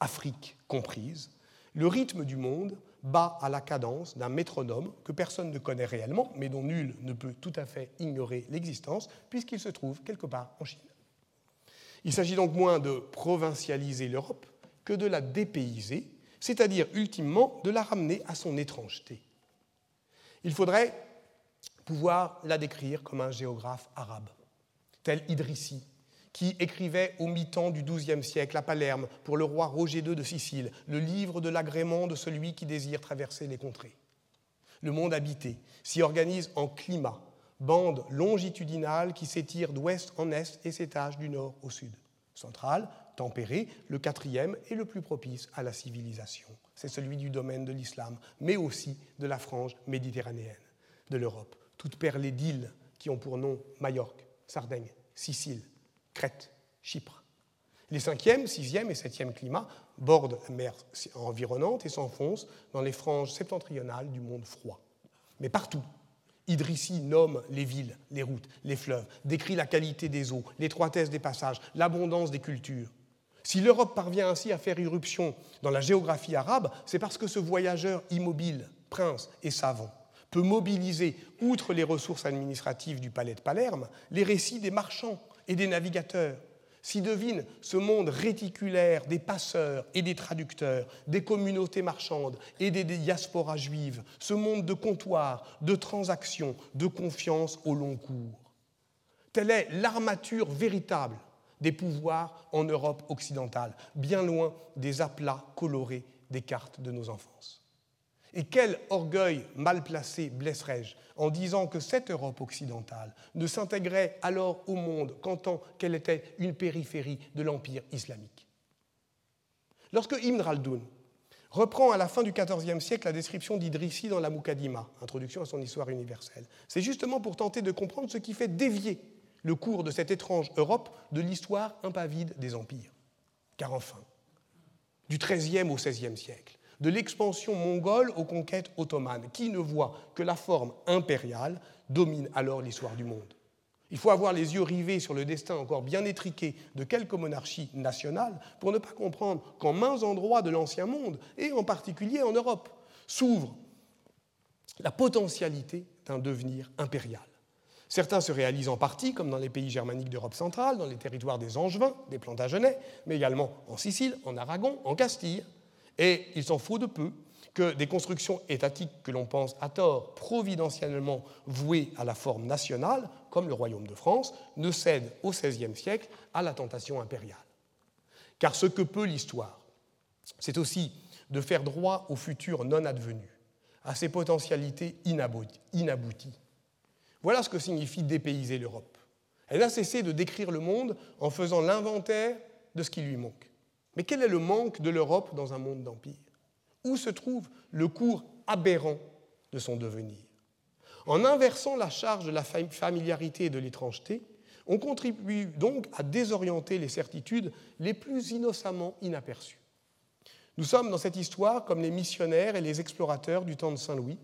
Afrique comprise, le rythme du monde bat à la cadence d'un métronome que personne ne connaît réellement, mais dont nul ne peut tout à fait ignorer l'existence, puisqu'il se trouve quelque part en Chine. Il s'agit donc moins de provincialiser l'Europe que de la dépayser, c'est-à-dire ultimement de la ramener à son étrangeté. Il faudrait pouvoir la décrire comme un géographe arabe, tel Idrissi, qui écrivait au mi-temps du XIIe siècle à Palerme pour le roi Roger II de Sicile le livre de l'agrément de celui qui désire traverser les contrées. Le monde habité s'y organise en climat, bande longitudinale qui s'étire d'ouest en est et s'étage du nord au sud. Central, tempéré, le quatrième est le plus propice à la civilisation. C'est celui du domaine de l'islam, mais aussi de la frange méditerranéenne, de l'Europe, toutes perlées d'îles qui ont pour nom Majorque, Sardaigne, Sicile, Crète, Chypre. Les cinquième, sixième et septième climats bordent la mer environnante et s'enfoncent dans les franges septentrionales du monde froid. Mais partout, Idrissi nomme les villes, les routes, les fleuves, décrit la qualité des eaux, l'étroitesse des passages, l'abondance des cultures. Si l'Europe parvient ainsi à faire irruption dans la géographie arabe, c'est parce que ce voyageur immobile, prince et savant, peut mobiliser, outre les ressources administratives du palais de Palerme, les récits des marchands et des navigateurs, s'y devine ce monde réticulaire des passeurs et des traducteurs, des communautés marchandes et des diasporas juives, ce monde de comptoirs, de transactions, de confiance au long cours. Telle est l'armature véritable des pouvoirs en Europe occidentale, bien loin des aplats colorés des cartes de nos enfances. Et quel orgueil mal placé blesserais-je en disant que cette Europe occidentale ne s'intégrait alors au monde qu'en tant qu'elle était une périphérie de l'Empire islamique? Lorsque Ibn Khaldun reprend à la fin du XIVe siècle la description d'Idrissi dans la Mukaddima, introduction à son histoire universelle, c'est justement pour tenter de comprendre ce qui fait dévier le cours de cette étrange Europe de l'histoire impavide des empires. Car enfin, du XIIIe au XVIe siècle, de l'expansion mongole aux conquêtes ottomanes, qui ne voit que la forme impériale domine alors l'histoire du monde. Il faut avoir les yeux rivés sur le destin encore bien étriqué de quelques monarchies nationales pour ne pas comprendre qu'en mains endroits de l'ancien monde, et en particulier en Europe, s'ouvre la potentialité d'un devenir impérial. Certains se réalisent en partie, comme dans les pays germaniques d'Europe centrale, dans les territoires des Angevins, des Plantagenets, mais également en Sicile, en Aragon, en Castille, et il s'en faut de peu que des constructions étatiques que l'on pense à tort providentiellement vouées à la forme nationale, comme le royaume de France, ne cèdent au XVIe siècle à la tentation impériale. Car ce que peut l'histoire, c'est aussi de faire droit au futur non advenu, à ses potentialités inabouties. Voilà ce que signifie dépayser l'Europe. Elle a cessé de décrire le monde en faisant l'inventaire de ce qui lui manque. Mais quel est le manque de l'Europe dans un monde d'empire? Où se trouve le cours aberrant de son devenir? En inversant la charge de la familiarité et de l'étrangeté, on contribue donc à désorienter les certitudes les plus innocemment inaperçues. Nous sommes dans cette histoire comme les missionnaires et les explorateurs du temps de Saint-Louis,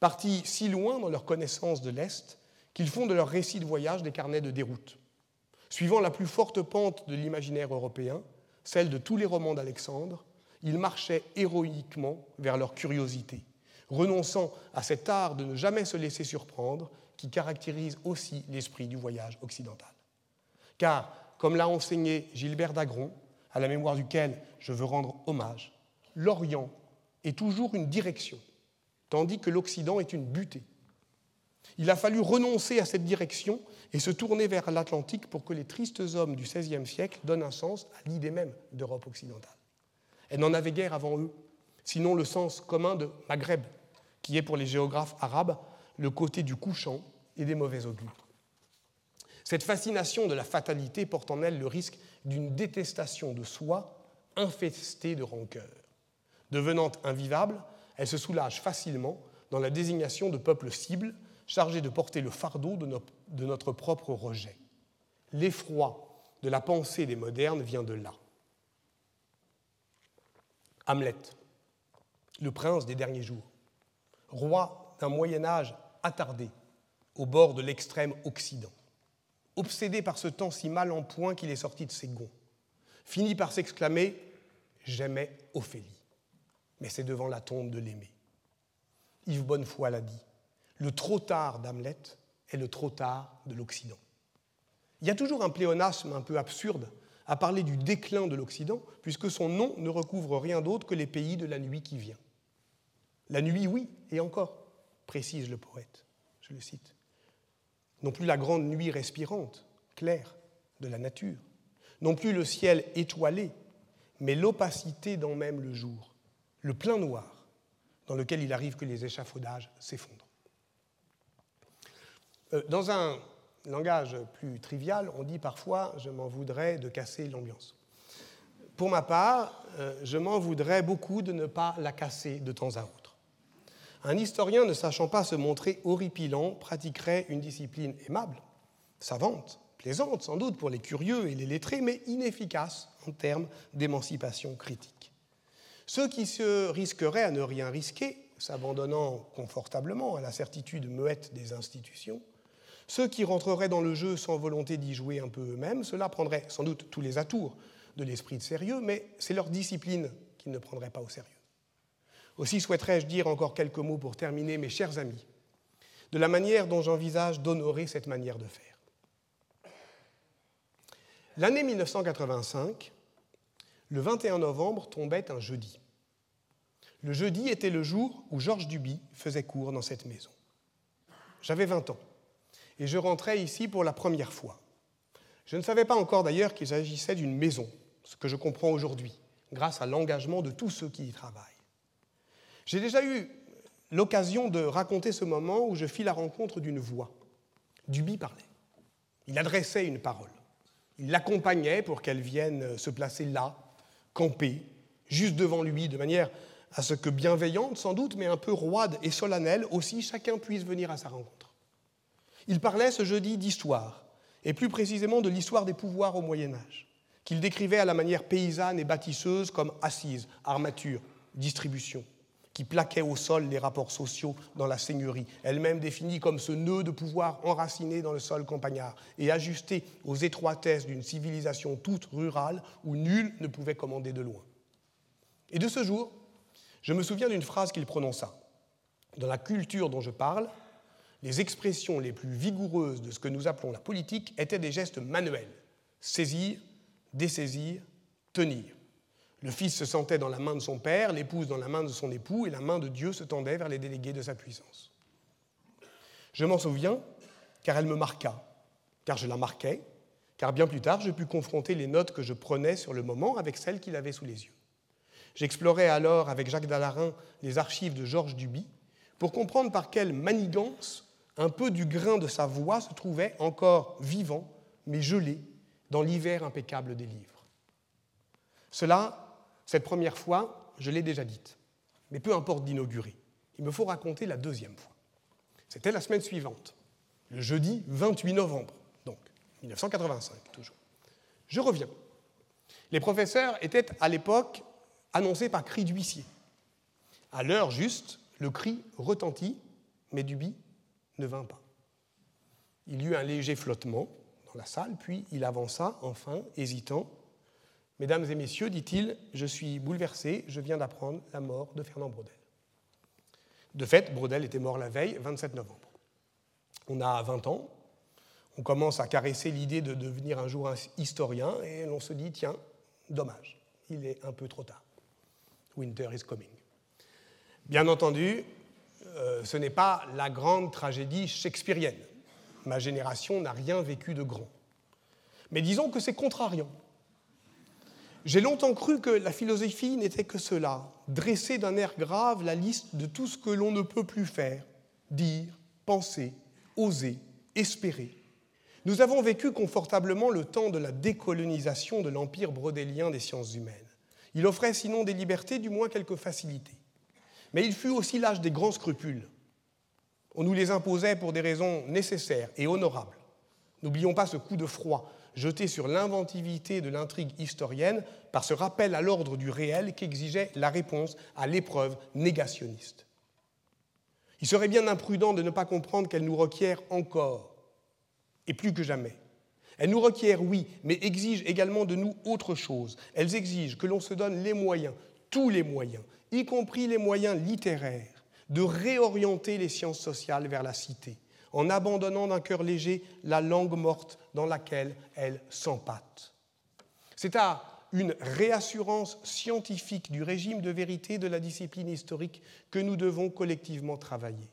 partis si loin dans leur connaissance de l'Est qu'ils font de leur récit de voyage des carnets de déroute. Suivant la plus forte pente de l'imaginaire européen, celle de tous les romans d'Alexandre, ils marchaient héroïquement vers leur curiosité, renonçant à cet art de ne jamais se laisser surprendre qui caractérise aussi l'esprit du voyage occidental. Car, comme l'a enseigné Gilbert Dagron, à la mémoire duquel je veux rendre hommage, l'Orient est toujours une direction, tandis que l'Occident est une butée. Il a fallu renoncer à cette direction et se tourner vers l'Atlantique pour que les tristes hommes du XVIe siècle donnent un sens à l'idée même d'Europe occidentale. Elle n'en avait guère avant eux, sinon le sens commun de Maghreb, qui est pour les géographes arabes le côté du couchant et des mauvais augures. Cette fascination de la fatalité porte en elle le risque d'une détestation de soi infestée de rancœur. Devenant invivable, elle se soulage facilement dans la désignation de peuples cibles chargé de porter le fardeau de notre propre rejet. L'effroi de la pensée des modernes vient de là. Hamlet, le prince des derniers jours, roi d'un Moyen Âge attardé au bord de l'extrême Occident, obsédé par ce temps si mal en point qu'il est sorti de ses gonds, finit par s'exclamer J'aimais Ophélie, mais c'est devant la tombe de l'aimé. Yves Bonnefoy l'a dit le trop tard d'Hamlet est le trop tard de l'Occident. Il y a toujours un pléonasme un peu absurde à parler du déclin de l'Occident, puisque son nom ne recouvre rien d'autre que les pays de la nuit qui vient. La nuit, oui, et encore, précise le poète, je le cite. Non plus la grande nuit respirante, claire, de la nature, non plus le ciel étoilé, mais l'opacité dans même le jour, le plein noir, dans lequel il arrive que les échafaudages s'effondrent. Euh, dans un langage plus trivial, on dit parfois je m'en voudrais de casser l'ambiance. Pour ma part, euh, je m'en voudrais beaucoup de ne pas la casser de temps à autre. Un historien ne sachant pas se montrer horripilant pratiquerait une discipline aimable, savante, plaisante sans doute pour les curieux et les lettrés, mais inefficace en termes d'émancipation critique. Ceux qui se risqueraient à ne rien risquer, s'abandonnant confortablement à la certitude muette des institutions, ceux qui rentreraient dans le jeu sans volonté d'y jouer un peu eux-mêmes, cela prendrait sans doute tous les atours de l'esprit de sérieux, mais c'est leur discipline qu'ils ne prendraient pas au sérieux. Aussi souhaiterais-je dire encore quelques mots pour terminer, mes chers amis, de la manière dont j'envisage d'honorer cette manière de faire. L'année 1985, le 21 novembre tombait un jeudi. Le jeudi était le jour où Georges Duby faisait cours dans cette maison. J'avais 20 ans et je rentrais ici pour la première fois. Je ne savais pas encore d'ailleurs qu'il s'agissait d'une maison, ce que je comprends aujourd'hui, grâce à l'engagement de tous ceux qui y travaillent. J'ai déjà eu l'occasion de raconter ce moment où je fis la rencontre d'une voix. Duby parlait. Il adressait une parole. Il l'accompagnait pour qu'elle vienne se placer là, camper, juste devant lui, de manière à ce que bienveillante sans doute, mais un peu roide et solennelle aussi, chacun puisse venir à sa rencontre. Il parlait ce jeudi d'histoire, et plus précisément de l'histoire des pouvoirs au Moyen Âge, qu'il décrivait à la manière paysanne et bâtisseuse comme assise, armature, distribution, qui plaquait au sol les rapports sociaux dans la seigneurie, elle-même définie comme ce nœud de pouvoir enraciné dans le sol campagnard et ajusté aux étroitesses d'une civilisation toute rurale où nul ne pouvait commander de loin. Et de ce jour, je me souviens d'une phrase qu'il prononça. Dans la culture dont je parle, les expressions les plus vigoureuses de ce que nous appelons la politique étaient des gestes manuels saisir, dessaisir, tenir. Le fils se sentait dans la main de son père, l'épouse dans la main de son époux, et la main de Dieu se tendait vers les délégués de sa puissance. Je m'en souviens car elle me marqua, car je la marquais, car bien plus tard je pus confronter les notes que je prenais sur le moment avec celles qu'il avait sous les yeux. J'explorais alors avec Jacques Dallarin les archives de Georges Duby pour comprendre par quelle manigance un peu du grain de sa voix se trouvait encore vivant, mais gelé, dans l'hiver impeccable des livres. Cela, cette première fois, je l'ai déjà dite, mais peu importe d'inaugurer. Il me faut raconter la deuxième fois. C'était la semaine suivante, le jeudi 28 novembre, donc 1985 toujours. Je reviens. Les professeurs étaient à l'époque annoncés par cri d'huissier. À l'heure juste, le cri retentit, mais Duby ne vint pas. Il y eut un léger flottement dans la salle, puis il avança, enfin, hésitant. Mesdames et messieurs, dit-il, je suis bouleversé, je viens d'apprendre la mort de Fernand Braudel. De fait, Braudel était mort la veille, 27 novembre. On a 20 ans, on commence à caresser l'idée de devenir un jour un historien, et on se dit, tiens, dommage, il est un peu trop tard. Winter is coming. Bien entendu, euh, ce n'est pas la grande tragédie shakespearienne. Ma génération n'a rien vécu de grand. Mais disons que c'est contrariant. J'ai longtemps cru que la philosophie n'était que cela, dresser d'un air grave la liste de tout ce que l'on ne peut plus faire, dire, penser, oser, espérer. Nous avons vécu confortablement le temps de la décolonisation de l'empire brodélien des sciences humaines. Il offrait sinon des libertés, du moins quelques facilités. Mais il fut aussi l'âge des grands scrupules. On nous les imposait pour des raisons nécessaires et honorables. N'oublions pas ce coup de froid jeté sur l'inventivité de l'intrigue historienne par ce rappel à l'ordre du réel qu'exigeait la réponse à l'épreuve négationniste. Il serait bien imprudent de ne pas comprendre qu'elle nous requiert encore, et plus que jamais. Elle nous requiert, oui, mais exige également de nous autre chose. Elles exigent que l'on se donne les moyens, tous les moyens, y compris les moyens littéraires, de réorienter les sciences sociales vers la cité, en abandonnant d'un cœur léger la langue morte dans laquelle elles s'empâtent. C'est à une réassurance scientifique du régime de vérité de la discipline historique que nous devons collectivement travailler.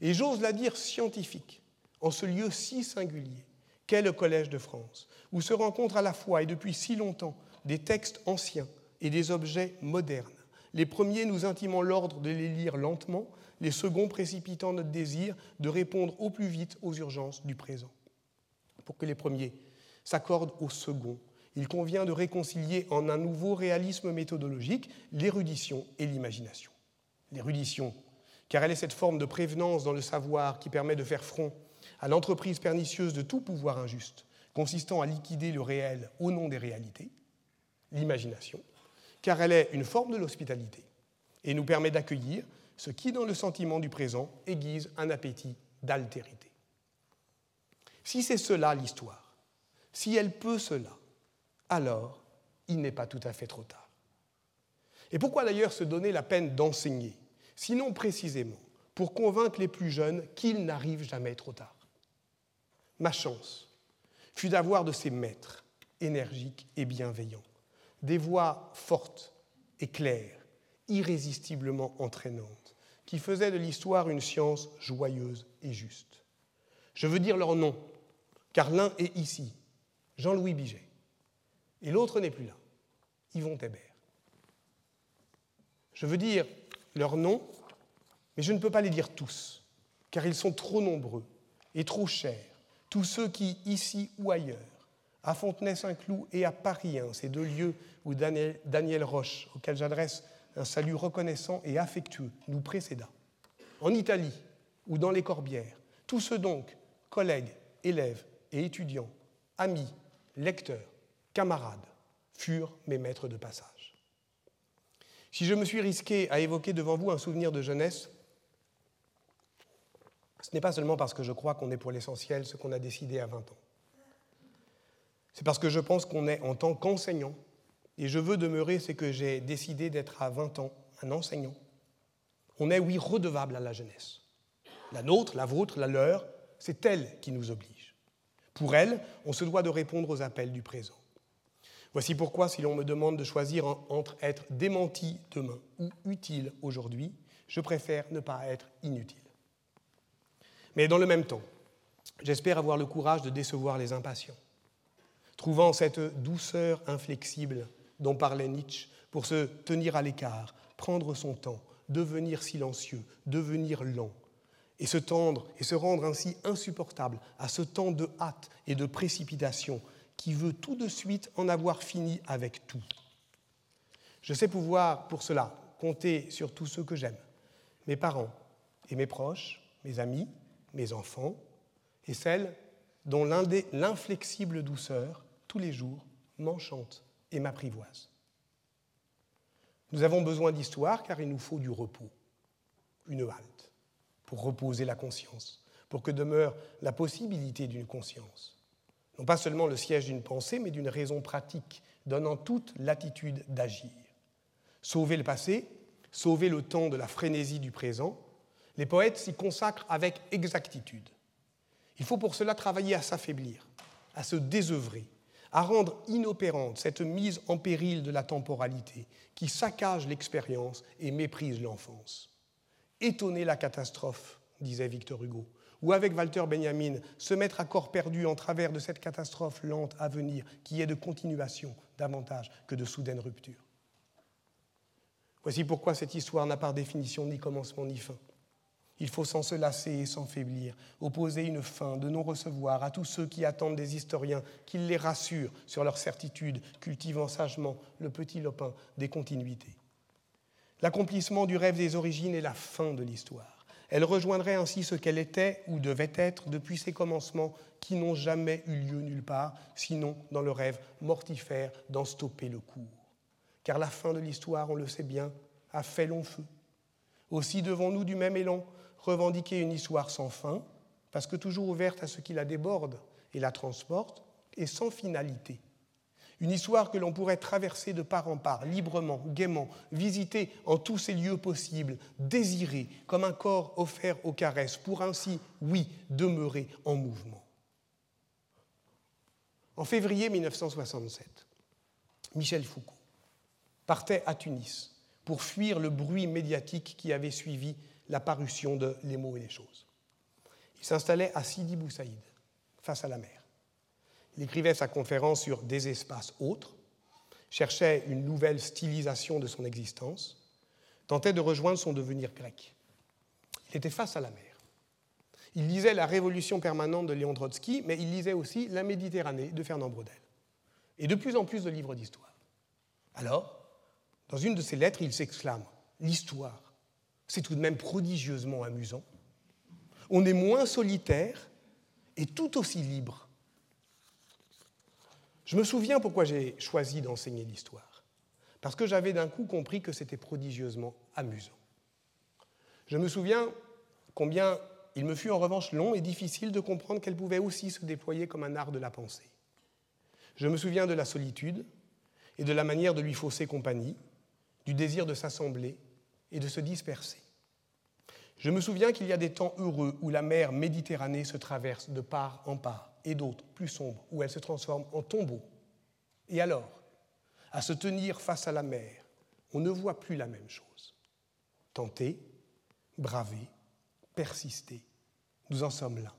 Et j'ose la dire scientifique, en ce lieu si singulier qu'est le Collège de France, où se rencontrent à la fois et depuis si longtemps des textes anciens et des objets modernes. Les premiers nous intimant l'ordre de les lire lentement, les seconds précipitant notre désir de répondre au plus vite aux urgences du présent. Pour que les premiers s'accordent aux seconds, il convient de réconcilier en un nouveau réalisme méthodologique l'érudition et l'imagination. L'érudition, car elle est cette forme de prévenance dans le savoir qui permet de faire front à l'entreprise pernicieuse de tout pouvoir injuste, consistant à liquider le réel au nom des réalités. L'imagination, car elle est une forme de l'hospitalité et nous permet d'accueillir ce qui, dans le sentiment du présent, aiguise un appétit d'altérité. Si c'est cela l'histoire, si elle peut cela, alors il n'est pas tout à fait trop tard. Et pourquoi d'ailleurs se donner la peine d'enseigner, sinon précisément pour convaincre les plus jeunes qu'ils n'arrivent jamais trop tard? Ma chance fut d'avoir de ces maîtres énergiques et bienveillants, des voix fortes et claires, irrésistiblement entraînantes, qui faisaient de l'histoire une science joyeuse et juste. Je veux dire leur nom, car l'un est ici, Jean-Louis Biget, et l'autre n'est plus là, Yvon Thébert. Je veux dire leurs noms, mais je ne peux pas les dire tous, car ils sont trop nombreux et trop chers, tous ceux qui, ici ou ailleurs, à Fontenay-Saint-Cloud et à Paris, hein, ces deux lieux où Daniel, Daniel Roche, auquel j'adresse un salut reconnaissant et affectueux, nous précéda. En Italie ou dans les Corbières, tous ceux donc, collègues, élèves et étudiants, amis, lecteurs, camarades, furent mes maîtres de passage. Si je me suis risqué à évoquer devant vous un souvenir de jeunesse, ce n'est pas seulement parce que je crois qu'on est pour l'essentiel ce qu'on a décidé à 20 ans. C'est parce que je pense qu'on est en tant qu'enseignant, et je veux demeurer ce que j'ai décidé d'être à 20 ans, un enseignant. On est, oui, redevable à la jeunesse. La nôtre, la vôtre, la leur, c'est elle qui nous oblige. Pour elle, on se doit de répondre aux appels du présent. Voici pourquoi, si l'on me demande de choisir entre être démenti demain ou utile aujourd'hui, je préfère ne pas être inutile. Mais dans le même temps, j'espère avoir le courage de décevoir les impatients, trouvant cette douceur inflexible dont parlait Nietzsche pour se tenir à l'écart, prendre son temps, devenir silencieux, devenir lent, et se tendre et se rendre ainsi insupportable à ce temps de hâte et de précipitation qui veut tout de suite en avoir fini avec tout. Je sais pouvoir, pour cela, compter sur tous ceux que j'aime, mes parents et mes proches, mes amis, mes enfants, et celles dont l'inflexible douceur, tous les jours, m'enchante et m'apprivoise. Nous avons besoin d'histoire car il nous faut du repos, une halte, pour reposer la conscience, pour que demeure la possibilité d'une conscience. Non pas seulement le siège d'une pensée, mais d'une raison pratique, donnant toute l'attitude d'agir. Sauver le passé, sauver le temps de la frénésie du présent, les poètes s'y consacrent avec exactitude. Il faut pour cela travailler à s'affaiblir, à se désœuvrer, à rendre inopérante cette mise en péril de la temporalité qui saccage l'expérience et méprise l'enfance. Étonner la catastrophe, disait Victor Hugo, ou avec Walter Benjamin, se mettre à corps perdu en travers de cette catastrophe lente à venir qui est de continuation davantage que de soudaine rupture. Voici pourquoi cette histoire n'a par définition ni commencement ni fin. Il faut sans se lasser et sans faiblir, opposer une fin de non-recevoir à tous ceux qui attendent des historiens qu'ils les rassurent sur leur certitude, cultivant sagement le petit lopin des continuités. L'accomplissement du rêve des origines est la fin de l'histoire. Elle rejoindrait ainsi ce qu'elle était ou devait être depuis ses commencements qui n'ont jamais eu lieu nulle part, sinon dans le rêve mortifère d'en stopper le cours. Car la fin de l'histoire, on le sait bien, a fait long feu. Aussi devons-nous du même élan revendiquer une histoire sans fin, parce que toujours ouverte à ce qui la déborde et la transporte, et sans finalité. Une histoire que l'on pourrait traverser de part en part, librement, gaiement, visiter en tous ces lieux possibles, désirer comme un corps offert aux caresses, pour ainsi, oui, demeurer en mouvement. En février 1967, Michel Foucault partait à Tunis pour fuir le bruit médiatique qui avait suivi la parution de Les mots et les choses. Il s'installait à Sidi Bou Saïd, face à la mer. Il écrivait sa conférence sur des espaces autres, cherchait une nouvelle stylisation de son existence, tentait de rejoindre son devenir grec. Il était face à la mer. Il lisait La Révolution permanente de Léon Trotsky, mais il lisait aussi La Méditerranée de Fernand Braudel, et de plus en plus de livres d'histoire. Alors, dans une de ses lettres, il s'exclame L'histoire, c'est tout de même prodigieusement amusant. On est moins solitaire et tout aussi libre. Je me souviens pourquoi j'ai choisi d'enseigner l'histoire. Parce que j'avais d'un coup compris que c'était prodigieusement amusant. Je me souviens combien il me fut en revanche long et difficile de comprendre qu'elle pouvait aussi se déployer comme un art de la pensée. Je me souviens de la solitude et de la manière de lui fausser compagnie, du désir de s'assembler et de se disperser. Je me souviens qu'il y a des temps heureux où la mer Méditerranée se traverse de part en part, et d'autres, plus sombres, où elle se transforme en tombeau. Et alors, à se tenir face à la mer, on ne voit plus la même chose. Tenter, braver, persister, nous en sommes là.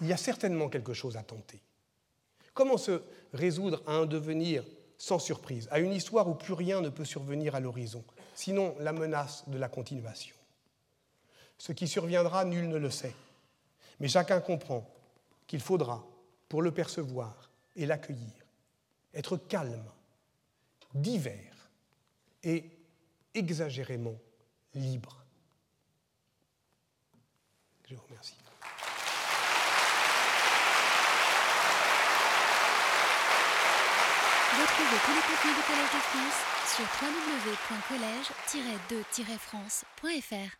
Il y a certainement quelque chose à tenter. Comment se résoudre à un devenir sans surprise, à une histoire où plus rien ne peut survenir à l'horizon, sinon la menace de la continuation. Ce qui surviendra, nul ne le sait, mais chacun comprend qu'il faudra, pour le percevoir et l'accueillir, être calme, divers et exagérément libre. Je vous remercie. Sur www.colège-2-france.fr.